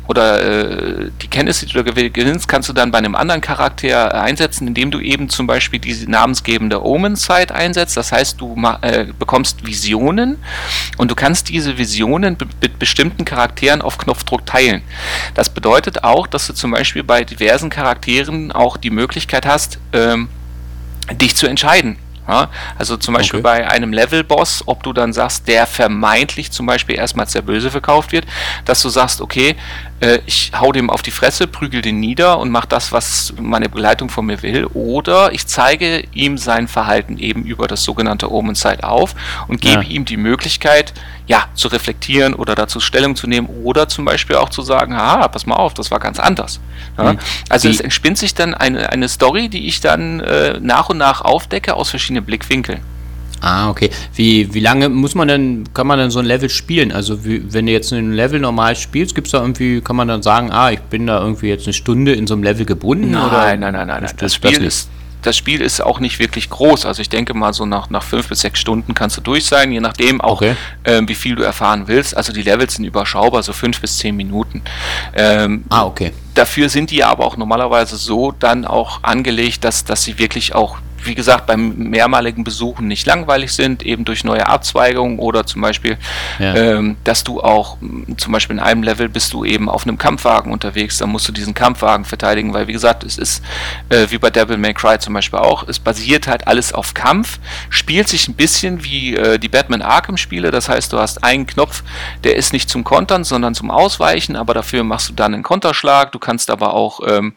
S1: oder äh, die Kenntnisse, die du gewinnst, kannst du dann bei einem anderen Charakter einsetzen, indem du eben zum Beispiel diese namensgebende Omen-Site einsetzt. Das heißt, du äh, bekommst Visionen und du kannst diese Visionen mit bestimmten Charakteren auf Knopfdruck teilen. Das bedeutet auch, dass du zum Beispiel bei diversen Charakteren Charakteren auch die Möglichkeit hast, ähm, dich zu entscheiden. Ja, also zum Beispiel okay. bei einem Level-Boss, ob du dann sagst, der vermeintlich zum Beispiel erstmal als der Böse verkauft wird, dass du sagst, okay, äh, ich hau dem auf die Fresse, prügel den nieder und mach das, was meine Begleitung von mir will, oder ich zeige ihm sein Verhalten eben über das sogenannte Omen Sight auf und gebe ja. ihm die Möglichkeit, ja, zu reflektieren oder dazu Stellung zu nehmen oder zum Beispiel auch zu sagen, haha, pass mal auf, das war ganz anders. Ja? Mhm. Also es entspinnt sich dann eine, eine Story, die ich dann äh, nach und nach aufdecke aus verschiedenen Blickwinkeln.
S2: Ah, okay. Wie, wie lange muss man denn, kann man denn so ein Level spielen? Also wie, wenn du jetzt ein Level normal spielst, gibt es da irgendwie, kann man dann sagen, ah, ich bin da irgendwie jetzt eine Stunde in so einem Level gebunden?
S1: Nein, nein, nein, nein, nein. Das, das Spiel ist das Spiel ist auch nicht wirklich groß. Also ich denke mal, so nach, nach fünf bis sechs Stunden kannst du durch sein, je nachdem auch, okay. ähm, wie viel du erfahren willst. Also die Levels sind überschaubar, so fünf bis zehn Minuten. Ähm,
S2: ah, okay.
S1: Dafür sind die aber auch normalerweise so dann auch angelegt, dass, dass sie wirklich auch wie gesagt, beim mehrmaligen Besuchen nicht langweilig sind, eben durch neue Abzweigungen oder zum Beispiel, ja. ähm, dass du auch, zum Beispiel in einem Level bist du eben auf einem Kampfwagen unterwegs, dann musst du diesen Kampfwagen verteidigen, weil wie gesagt, es ist äh, wie bei Devil May Cry zum Beispiel auch, es basiert halt alles auf Kampf, spielt sich ein bisschen wie äh, die Batman Arkham Spiele, das heißt, du hast einen Knopf, der ist nicht zum Kontern, sondern zum Ausweichen, aber dafür machst du dann einen Konterschlag, du kannst aber auch ähm,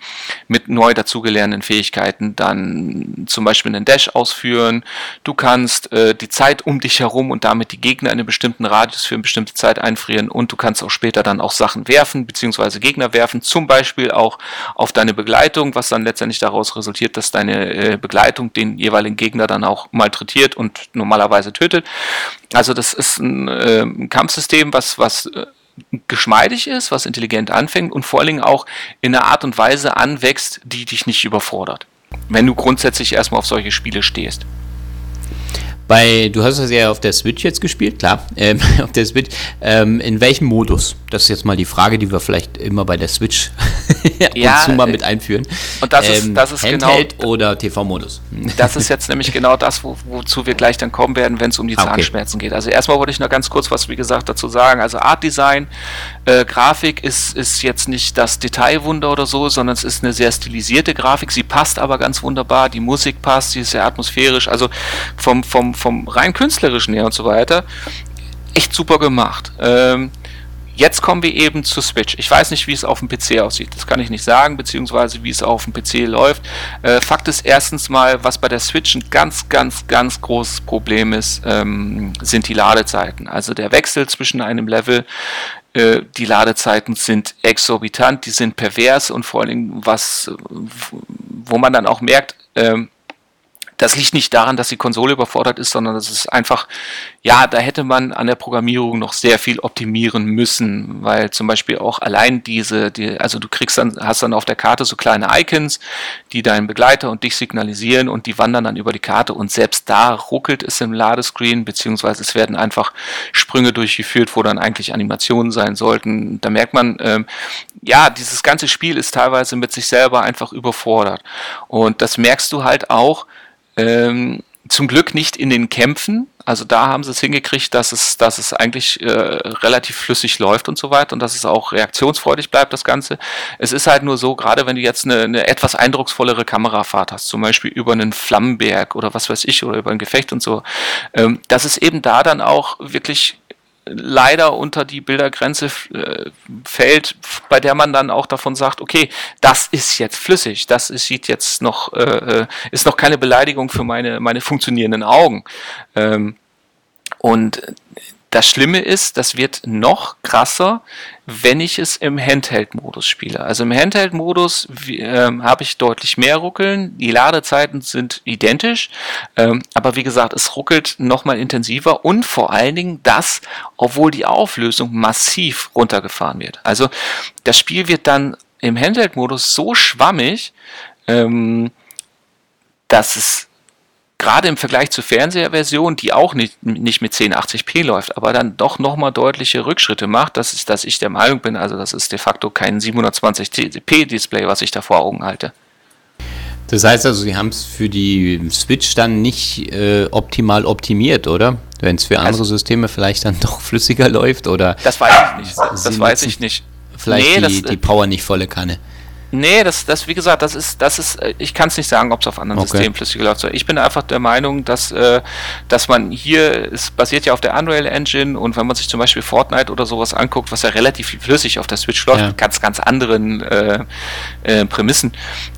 S1: mit neu dazugelernten Fähigkeiten dann zum Beispiel Beispiel einen Dash ausführen, du kannst äh, die Zeit um dich herum und damit die Gegner in einem bestimmten Radius für eine bestimmte Zeit einfrieren und du kannst auch später dann auch Sachen werfen, beziehungsweise Gegner werfen, zum Beispiel auch auf deine Begleitung, was dann letztendlich daraus resultiert, dass deine äh, Begleitung den jeweiligen Gegner dann auch malträtiert und normalerweise tötet. Also das ist ein, äh, Kampfsystem, was, was äh, geschmeidig ist, was intelligent anfängt und vor allen Dingen auch in einer Art und Weise anwächst, die dich nicht überfordert. Wenn du grundsätzlich erstmal auf solche Spiele stehst.
S2: Bei, du hast es ja auf der Switch jetzt gespielt, klar, ähm, auf der Switch. Ähm, in welchem Modus? Das ist jetzt mal die Frage, die wir vielleicht immer bei der Switch
S1: ja,
S2: und zu mal mit einführen.
S1: Und das ist, ähm, das ist
S2: Handheld genau, oder TV-Modus?
S1: Das ist jetzt nämlich genau das, wo, wozu wir gleich dann kommen werden, wenn es um die ah, Zahnschmerzen okay. geht. Also erstmal wollte ich noch ganz kurz was, wie gesagt, dazu sagen. Also Art Design, äh, Grafik ist, ist jetzt nicht das Detailwunder oder so, sondern es ist eine sehr stilisierte Grafik. Sie passt aber ganz wunderbar. Die Musik passt, sie ist sehr atmosphärisch. Also vom, vom vom rein künstlerischen her und so weiter echt super gemacht. Ähm, jetzt kommen wir eben zu Switch. Ich weiß nicht, wie es auf dem PC aussieht. Das kann ich nicht sagen, beziehungsweise wie es auf dem PC läuft. Äh, Fakt ist erstens mal, was bei der Switch ein ganz, ganz, ganz großes Problem ist, ähm, sind die Ladezeiten. Also der Wechsel zwischen einem Level äh, die Ladezeiten sind exorbitant, die sind pervers und vor allen Dingen was, wo man dann auch merkt, ähm, das liegt nicht daran, dass die Konsole überfordert ist, sondern das ist einfach, ja, da hätte man an der Programmierung noch sehr viel optimieren müssen, weil zum Beispiel auch allein diese, die, also du kriegst dann, hast dann auf der Karte so kleine Icons, die deinen Begleiter und dich signalisieren und die wandern dann über die Karte und selbst da ruckelt es im Ladescreen, beziehungsweise es werden einfach Sprünge durchgeführt, wo dann eigentlich Animationen sein sollten. Da merkt man, ähm, ja, dieses ganze Spiel ist teilweise mit sich selber einfach überfordert. Und das merkst du halt auch, ähm, zum Glück nicht in den Kämpfen. Also da haben sie es hingekriegt, dass es, dass es eigentlich äh, relativ flüssig läuft und so weiter und dass es auch reaktionsfreudig bleibt, das Ganze. Es ist halt nur so, gerade wenn du jetzt eine, eine etwas eindrucksvollere Kamerafahrt hast, zum Beispiel über einen Flammenberg oder was weiß ich, oder über ein Gefecht und so, ähm, dass es eben da dann auch wirklich leider unter die Bildergrenze äh, fällt, bei der man dann auch davon sagt, okay, das ist jetzt flüssig, das ist, sieht jetzt noch, äh, äh, ist noch keine Beleidigung für meine, meine funktionierenden Augen. Ähm, und das Schlimme ist, das wird noch krasser, wenn ich es im Handheld-Modus spiele. Also im Handheld-Modus äh, habe ich deutlich mehr Ruckeln. Die Ladezeiten sind identisch, ähm, aber wie gesagt, es ruckelt nochmal intensiver und vor allen Dingen das, obwohl die Auflösung massiv runtergefahren wird. Also das Spiel wird dann im Handheld-Modus so schwammig, ähm, dass es gerade im Vergleich zur Fernseherversion, die auch nicht, nicht mit 1080p läuft, aber dann doch nochmal deutliche Rückschritte macht, das ist, dass ich der Meinung bin, also das ist de facto kein 720p Display, was ich da vor Augen halte.
S2: Das heißt also, Sie haben es für die Switch dann nicht äh, optimal optimiert, oder? Wenn es für andere also, Systeme vielleicht dann doch flüssiger läuft, oder?
S1: Das weiß ich nicht. Das weiß ich nicht.
S2: Vielleicht nee, die, das, die Power nicht volle Kanne.
S1: Nee, das, das, wie gesagt, das ist, das ist, äh, ich kann es nicht sagen, ob es auf anderen okay. Systemen flüssig läuft. Ich bin einfach der Meinung, dass, äh, dass man hier, es basiert ja auf der Unreal Engine und wenn man sich zum Beispiel Fortnite oder sowas anguckt, was ja relativ flüssig auf der Switch läuft, ja. mit ganz, ganz anderen äh, äh, Prämissen,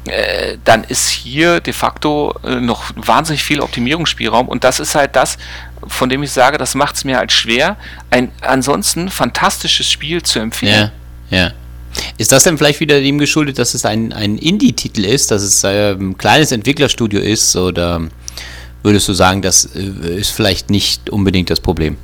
S1: äh, dann ist hier de facto äh, noch wahnsinnig viel Optimierungsspielraum und das ist halt das, von dem ich sage, das macht es mir halt schwer, ein ansonsten fantastisches Spiel zu empfehlen.
S2: Ja, ja. Ist das denn vielleicht wieder dem geschuldet, dass es ein, ein Indie-Titel ist, dass es ein ähm, kleines Entwicklerstudio ist? Oder würdest du sagen, das äh, ist vielleicht nicht unbedingt das Problem?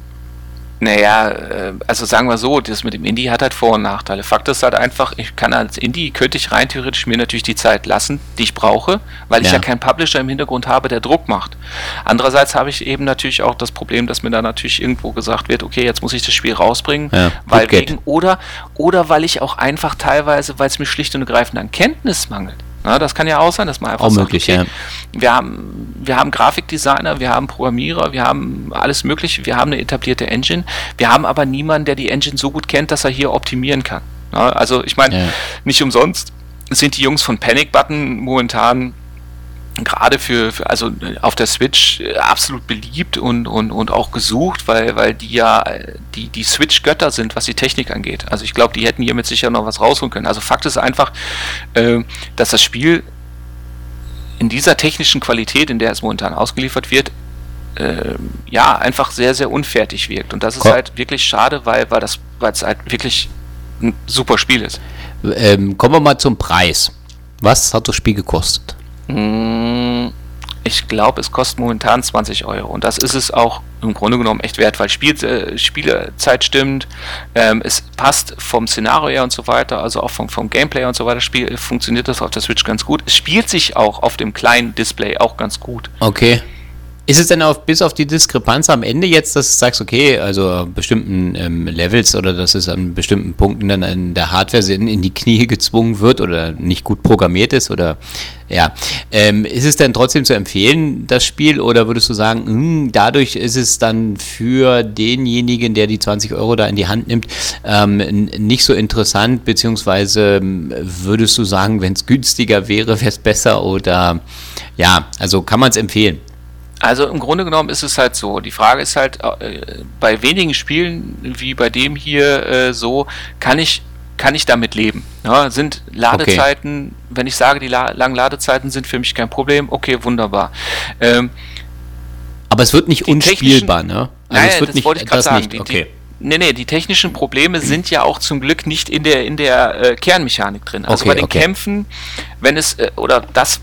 S1: Naja, äh, also sagen wir so, das mit dem Indie hat halt Vor- und Nachteile. Fakt ist halt einfach, ich kann als Indie, könnte ich rein theoretisch mir natürlich die Zeit lassen, die ich brauche, weil ich ja, ja keinen Publisher im Hintergrund habe, der Druck macht. Andererseits habe ich eben natürlich auch das Problem, dass mir da natürlich irgendwo gesagt wird, okay, jetzt muss ich das Spiel rausbringen, ja, weil wegen, oder, oder weil ich auch einfach teilweise, weil es mir schlicht und ergreifend an Kenntnis mangelt. Na, das kann ja auch sein, dass man einfach
S2: auch sagt, möglich, okay, ja.
S1: wir haben, wir haben Grafikdesigner, wir haben Programmierer, wir haben alles Mögliche, wir haben eine etablierte Engine, wir haben aber niemanden, der die Engine so gut kennt, dass er hier optimieren kann. Na, also ich meine, ja. nicht umsonst sind die Jungs von Panic Button momentan gerade für, für, also auf der Switch äh, absolut beliebt und, und, und auch gesucht, weil, weil die ja die, die Switch-Götter sind, was die Technik angeht. Also ich glaube, die hätten hiermit sicher noch was rausholen können. Also Fakt ist einfach, äh, dass das Spiel in dieser technischen Qualität, in der es momentan ausgeliefert wird, äh, ja, einfach sehr, sehr unfertig wirkt. Und das ist halt wirklich schade, weil, weil das, weil es halt wirklich ein super Spiel ist.
S2: Ähm, kommen wir mal zum Preis. Was hat das Spiel gekostet?
S1: Mm, Ich glaube, es kostet momentan 20 Euro. Und das ist es auch im Grunde genommen echt wert, weil Spiel, äh, Spielezeit stimmt, ähm, es passt vom Szenario her und so weiter, also auch vom, vom Gameplay und so weiter, Spiel, funktioniert das auf der Switch ganz gut. Es spielt sich auch auf dem kleinen Display auch ganz gut.
S2: Okay. Ist es denn auf, bis auf die Diskrepanz am Ende jetzt, dass du sagst, okay, also bestimmten ähm, Levels oder dass es an bestimmten Punkten dann in der Hardware in, in die Knie gezwungen wird oder nicht gut programmiert ist oder ja, ähm, ist es denn trotzdem zu empfehlen, das Spiel, oder würdest du sagen, hm, dadurch ist es dann für denjenigen, der die 20 Euro da in die Hand nimmt, ähm, nicht so interessant, beziehungsweise ähm, würdest du sagen, wenn es günstiger wäre, wäre es besser oder ja, also kann man es empfehlen?
S1: Also im Grunde genommen ist es halt so. Die Frage ist halt, äh, bei wenigen Spielen wie bei dem hier äh, so, kann ich, kann ich damit leben? Ja, sind Ladezeiten, wenn ich sage, die la langen Ladezeiten sind für mich kein Problem, okay, wunderbar. Ähm,
S2: Aber es wird nicht unspielbar, ne?
S1: Nein,
S2: es wird
S1: das
S2: nicht,
S1: wollte ich gerade sagen.
S2: nicht, okay.
S1: die, nee, nee, die technischen Probleme sind ja auch zum Glück nicht in der, in der äh, Kernmechanik drin. Also
S2: Okay,
S1: bei den
S2: okay.
S1: Kämpfen, wenn es, äh, oder das,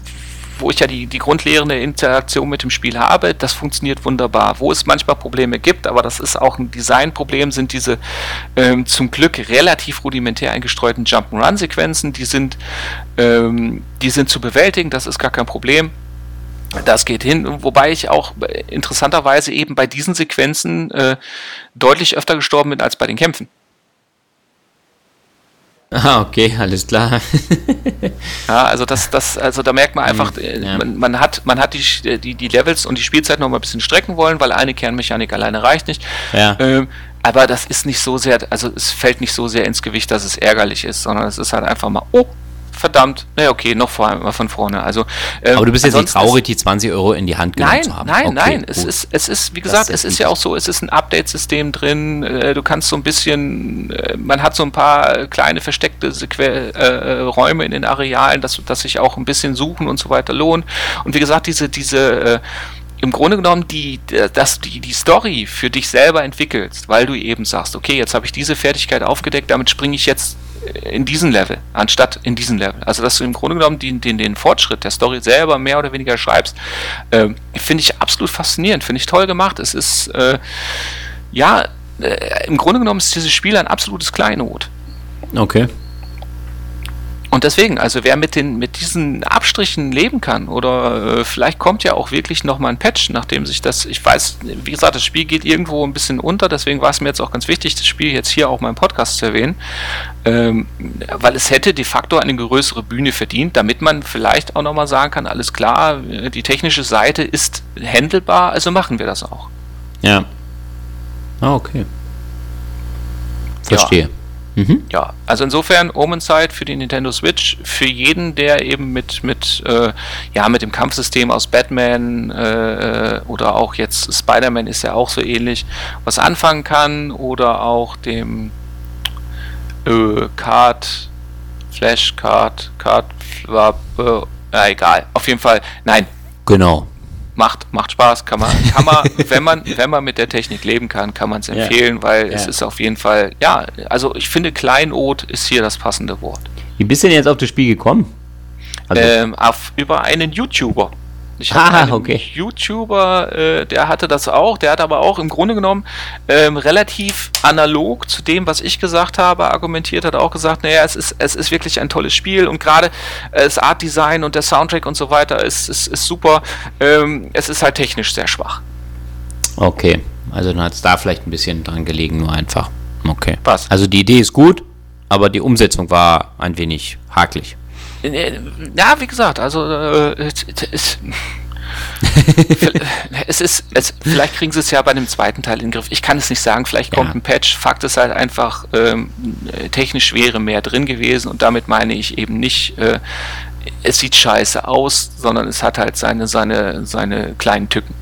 S1: wo ich ja die, die grundlehrende Interaktion mit dem Spiel habe, das funktioniert wunderbar. Wo es manchmal Probleme gibt, aber das ist auch ein Designproblem, sind diese ähm, zum Glück relativ rudimentär eingestreuten Jump'n'Run-Sequenzen, die sind, ähm, die sind zu bewältigen, das ist gar kein Problem. Das geht hin, wobei ich auch interessanterweise eben bei diesen Sequenzen äh, deutlich öfter gestorben bin als bei den Kämpfen.
S2: Ah, okay, alles klar.
S1: Ja, also das, das, also da merkt man einfach, äh,
S2: ja.
S1: man, man hat, man hat die, die, die Levels und die Spielzeit noch mal ein bisschen strecken wollen, weil eine Kernmechanik alleine reicht nicht.
S2: Ja.
S1: Ähm, aber das ist nicht so sehr, also es fällt nicht so sehr ins Gewicht, dass es ärgerlich ist, sondern es ist halt einfach mal, oh, verdammt, na okay, noch vor, mal von vorne. Also, ähm,
S2: Aber du bist jetzt nicht traurig, die 20 Euro in die Hand genommen
S1: Nein,
S2: zu haben.
S1: nein,
S2: Okay,
S1: nein. Es ist, es ist, wie gesagt,
S2: Das
S1: es
S2: ist
S1: ja auch so, es ist ein Update-System drin. äh, Du kannst so ein bisschen, äh, man hat so ein paar kleine versteckte Seque äh, Räume in den Arealen, dass, dass sich auch ein bisschen suchen und so weiter lohnt. Und wie gesagt, diese, diese, äh, im Grunde genommen, die, dass die, die Story für dich selber entwickelst, weil du eben sagst, okay, jetzt habe ich diese Fertigkeit aufgedeckt, damit springe ich jetzt in diesen Level, anstatt in diesen Level. Also, dass du im Grunde genommen den, den, den Fortschritt der Story selber mehr oder weniger schreibst, ähm, finde ich absolut faszinierend, finde ich toll gemacht. Es ist, äh, ja, äh, im Grunde genommen ist dieses Spiel ein absolutes Kleinod.
S2: Okay.
S1: Und deswegen, also wer mit den mit diesen Abstrichen leben kann oder äh, vielleicht kommt ja auch wirklich noch mal ein Patch, nachdem sich das, ich weiß, wie gesagt, das Spiel geht irgendwo ein bisschen unter, deswegen war es mir jetzt auch ganz wichtig, das Spiel jetzt hier auch mal im Podcast zu erwähnen, ähm, weil es hätte de facto eine größere Bühne verdient, damit man vielleicht auch noch mal sagen kann, alles klar, die technische Seite ist handelbar, also machen wir das auch.
S2: Ja. Ah, okay. Verstehe. Mhm.
S1: Ja, also insofern Omen-Side für die Nintendo Switch, für jeden, der eben mit, mit, äh, ja, mit dem Kampfsystem aus Batman äh, oder auch jetzt Spider-Man ist ja auch so ähnlich, was anfangen kann oder auch dem äh, Card, Flashcard, Card, äh, ja, egal, auf jeden Fall, nein,
S2: Genau.
S1: Macht, macht Spaß, kann man, kann man, wenn man, wenn man mit der Technik leben kann, kann man es
S2: Ja.
S1: empfehlen, weil es
S2: Ja.
S1: ist auf jeden Fall, ja, also ich finde Kleinod ist hier das passende Wort.
S2: Wie bist du denn jetzt auf das Spiel gekommen? Also,
S1: Ähm, auf, über einen YouTuber. Ich
S2: Ah,
S1: hatte einen
S2: okay.
S1: YouTuber, äh, der hatte das auch, der hat aber auch im Grunde genommen ähm, relativ analog zu dem, was ich gesagt habe, argumentiert, hat auch gesagt, naja, es ist, es ist wirklich ein tolles Spiel und gerade äh, das Art Design und der Soundtrack und so weiter ist, ist, ist super. Ähm, es ist halt technisch sehr schwach.
S2: okay. Also dann hat es da vielleicht ein bisschen dran gelegen, nur einfach. Okay.
S1: Was?
S2: Also die Idee ist gut, aber die Umsetzung war ein wenig hakelig.
S1: Äh, Ja, wie gesagt, also äh, es, es, es ist, es, vielleicht kriegen sie es ja bei dem zweiten Teil in den Griff. Ich kann es nicht sagen, vielleicht kommt
S2: Ja.
S1: ein Patch. Fakt ist halt einfach, ähm, äh, technisch wäre mehr drin gewesen und damit meine ich eben nicht, äh, es sieht scheiße aus, sondern es hat halt seine, seine, seine kleinen Tücken.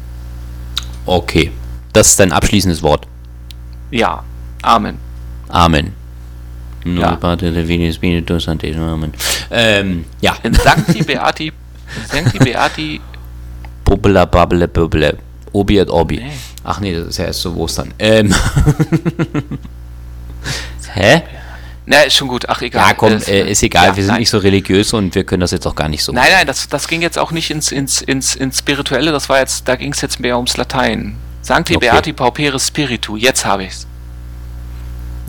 S2: Okay. Das ist dein abschließendes Wort.
S1: Ja, Amen.
S2: Amen.
S1: Ja.
S2: Parte der Venus Spiritus Sancte. Amen. Ähm, ja.
S1: Sancti Beati Sancti Beati.
S2: Bubbla, babble, bubble. Obi et Obi. Ach nee, das ist ja erst so Ostern. Ähm. Hä?
S1: Na, ist schon gut. Ach, egal.
S2: Ja, komm, äh, ist egal.
S1: ja,
S2: wir sind
S1: nein.
S2: nicht so religiös und wir können das jetzt auch gar nicht so.
S1: Nein, nein, das, das ging jetzt auch nicht ins, ins, ins, ins Spirituelle, das war jetzt, da ging es jetzt mehr ums Latein. Sancti
S2: Okay.
S1: Beati Pauperis Spiritu, jetzt habe ich's.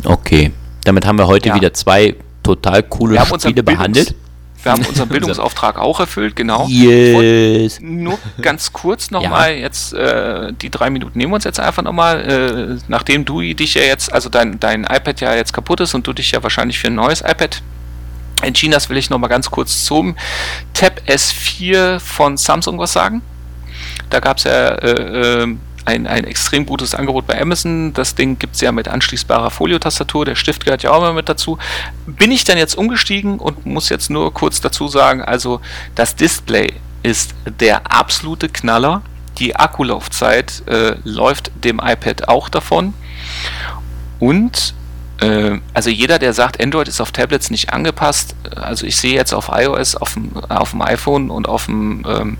S2: Okay. Damit haben wir heute
S1: Ja.
S2: wieder zwei total coole Spiele behandelt.
S1: Wir haben unseren Bildungsauftrag auch erfüllt, genau.
S2: Yes.
S1: Nur ganz kurz nochmal, jetzt äh, die drei Minuten nehmen wir uns jetzt einfach nochmal, äh, nachdem du dich ja jetzt, also dein, dein iPad ja jetzt kaputt ist und du dich ja wahrscheinlich für ein neues iPad entschieden hast, will ich nochmal ganz kurz zum Tab S4 von Samsung was sagen. Da gab es ja äh, äh, ein, ein extrem gutes Angebot bei Amazon. Das Ding gibt es ja mit anschließbarer Foliotastatur. Der Stift gehört ja auch immer mit dazu. Bin ich dann jetzt umgestiegen und muss jetzt nur kurz dazu sagen, also das Display ist der absolute Knaller. Die Akkulaufzeit äh, läuft dem iPad auch davon. Und also jeder, der sagt, Android ist auf Tablets nicht angepasst, äh, also ich sehe jetzt auf iOS, auf dem, auf dem iPhone und auf dem ähm,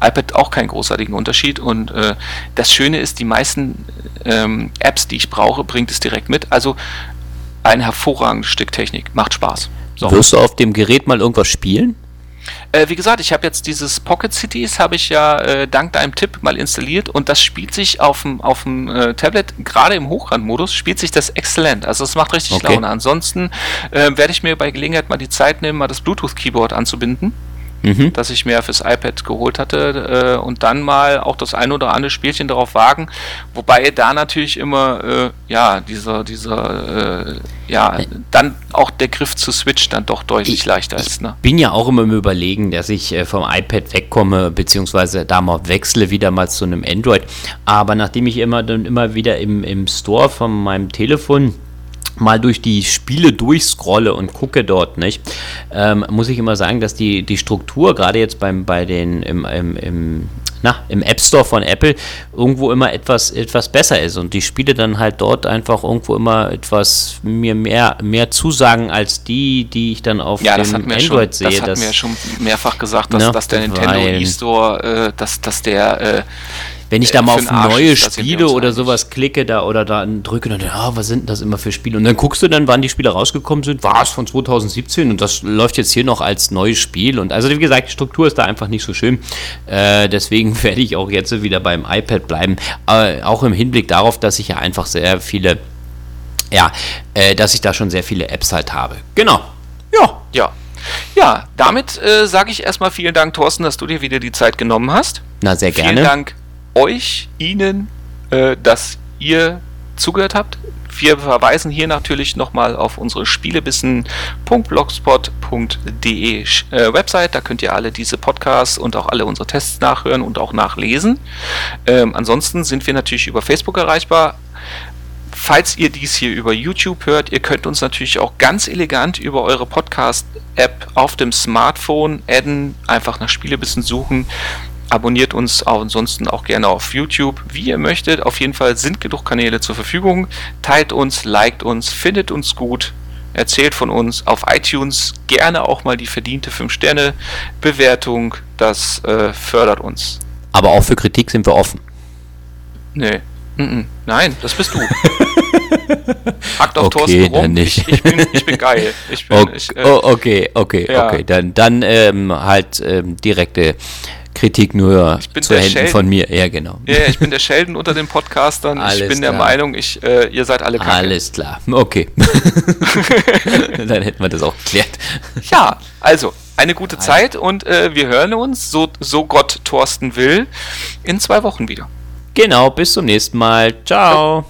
S1: iPad auch keinen großartigen Unterschied. Und äh, das Schöne ist, die meisten ähm, Apps, die ich brauche, bringt es direkt mit. Also ein hervorragendes Stück Technik. Macht Spaß. So.
S2: Wirst du auf dem Gerät mal irgendwas spielen?
S1: Äh, wie gesagt, ich habe jetzt dieses Pocket Cities, habe ich ja äh, dank deinem Tipp mal installiert und das spielt sich auf dem auf dem äh, Tablet, gerade im Hochrandmodus, spielt sich das exzellent. Also es macht richtig
S2: Okay.
S1: Laune. Ansonsten äh, werde ich mir bei Gelegenheit mal die Zeit nehmen, mal das Bluetooth-Keyboard anzubinden,
S2: Mhm.
S1: das ich mir fürs iPad geholt hatte äh, und dann mal auch das ein oder andere Spielchen darauf wagen. Wobei da natürlich immer, äh, ja, dieser, dieser, äh, ja, dann auch der Griff zu Switch dann doch deutlich
S2: Ich-
S1: leichter ist. Ne?
S2: bin ja auch immer im Überlegen, dass ich äh, vom iPad wegkomme, beziehungsweise da mal wechsle wieder mal zu einem Android. Aber nachdem ich immer dann immer wieder im, im Store von meinem Telefon mal durch die Spiele durchscrolle und gucke dort, nicht, ähm, muss ich immer sagen, dass die, die Struktur, gerade jetzt beim, bei den im, im, im, na, im App Store von Apple, irgendwo immer etwas, etwas besser ist und die Spiele dann halt dort einfach irgendwo immer etwas mir mehr, mehr zusagen als die, die ich dann auf
S1: Ja,
S2: dem
S1: wir schon,
S2: Android sehe.
S1: das hatten wir ja schon mehrfach gesagt, dass,
S2: Ne,
S1: dass der Nintendo eStore, äh, dass, dass der, äh,
S2: Wenn ich
S1: äh,
S2: da mal auf neue Spiele oder sowas klicke da oder da drücke, dann, ah, was sind denn das immer für Spiele? Und dann guckst du dann, wann die Spiele rausgekommen sind, war es von 2017 und das läuft jetzt hier noch als neues Spiel. Und also wie gesagt, die Struktur ist da einfach nicht so schön. Äh, deswegen werde ich auch jetzt wieder beim iPad bleiben. Äh, auch im Hinblick darauf, dass ich ja einfach sehr viele, ja, äh, dass ich da schon sehr viele Apps halt habe. Genau. Ja.
S1: ja. Ja, damit äh, sage ich erstmal vielen Dank, Thorsten, dass du dir wieder die Zeit genommen hast.
S2: Na, sehr gerne.
S1: Vielen Dank euch, Ihnen, äh, dass ihr zugehört habt. Wir verweisen hier natürlich nochmal auf unsere spielebissen.blogspot.de äh, Website. Da könnt ihr alle diese Podcasts und auch alle unsere Tests nachhören und auch nachlesen. Ähm, ansonsten sind wir natürlich über Facebook erreichbar. Falls ihr dies hier über YouTube hört, ihr könnt uns natürlich auch ganz elegant über eure Podcast-App auf dem Smartphone adden, einfach nach Spielebissen suchen. Abonniert uns auch ansonsten auch gerne auf YouTube, wie ihr möchtet. Auf jeden Fall sind genug Kanäle zur Verfügung. Teilt uns, liked uns, findet uns gut, erzählt von uns. Auf iTunes gerne auch mal die verdiente 5-Sterne-Bewertung. Das äh, fördert uns.
S2: Aber auch für Kritik sind wir offen.
S1: Nee. Mm-mm. Nein, das bist du. Hackt auf
S2: Okay,
S1: Thorsten rum.
S2: dann nicht.
S1: Ich, ich, bin, ich bin geil. Ich bin,
S2: Okay,
S1: ich, äh,
S2: oh, okay, okay,
S1: ja.
S2: okay. Dann, dann ähm, halt ähm, direkte Kritik nur
S1: bin
S2: zu
S1: der
S2: Händen
S1: Sheldon.
S2: von mir. Ja, genau.
S1: ja, ja, ich bin der Sheldon unter den Podcastern. ich
S2: Alles
S1: bin der
S2: klar.
S1: Meinung, ich, äh, ihr seid alle kacke.
S2: Alles klar. Okay. dann hätten wir das auch geklärt.
S1: Ja, also, eine gute Zeit und äh, wir hören uns, so, so Gott Thorsten will, in zwei Wochen wieder.
S2: Genau, bis zum nächsten Mal. Ciao.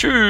S1: Tschüss.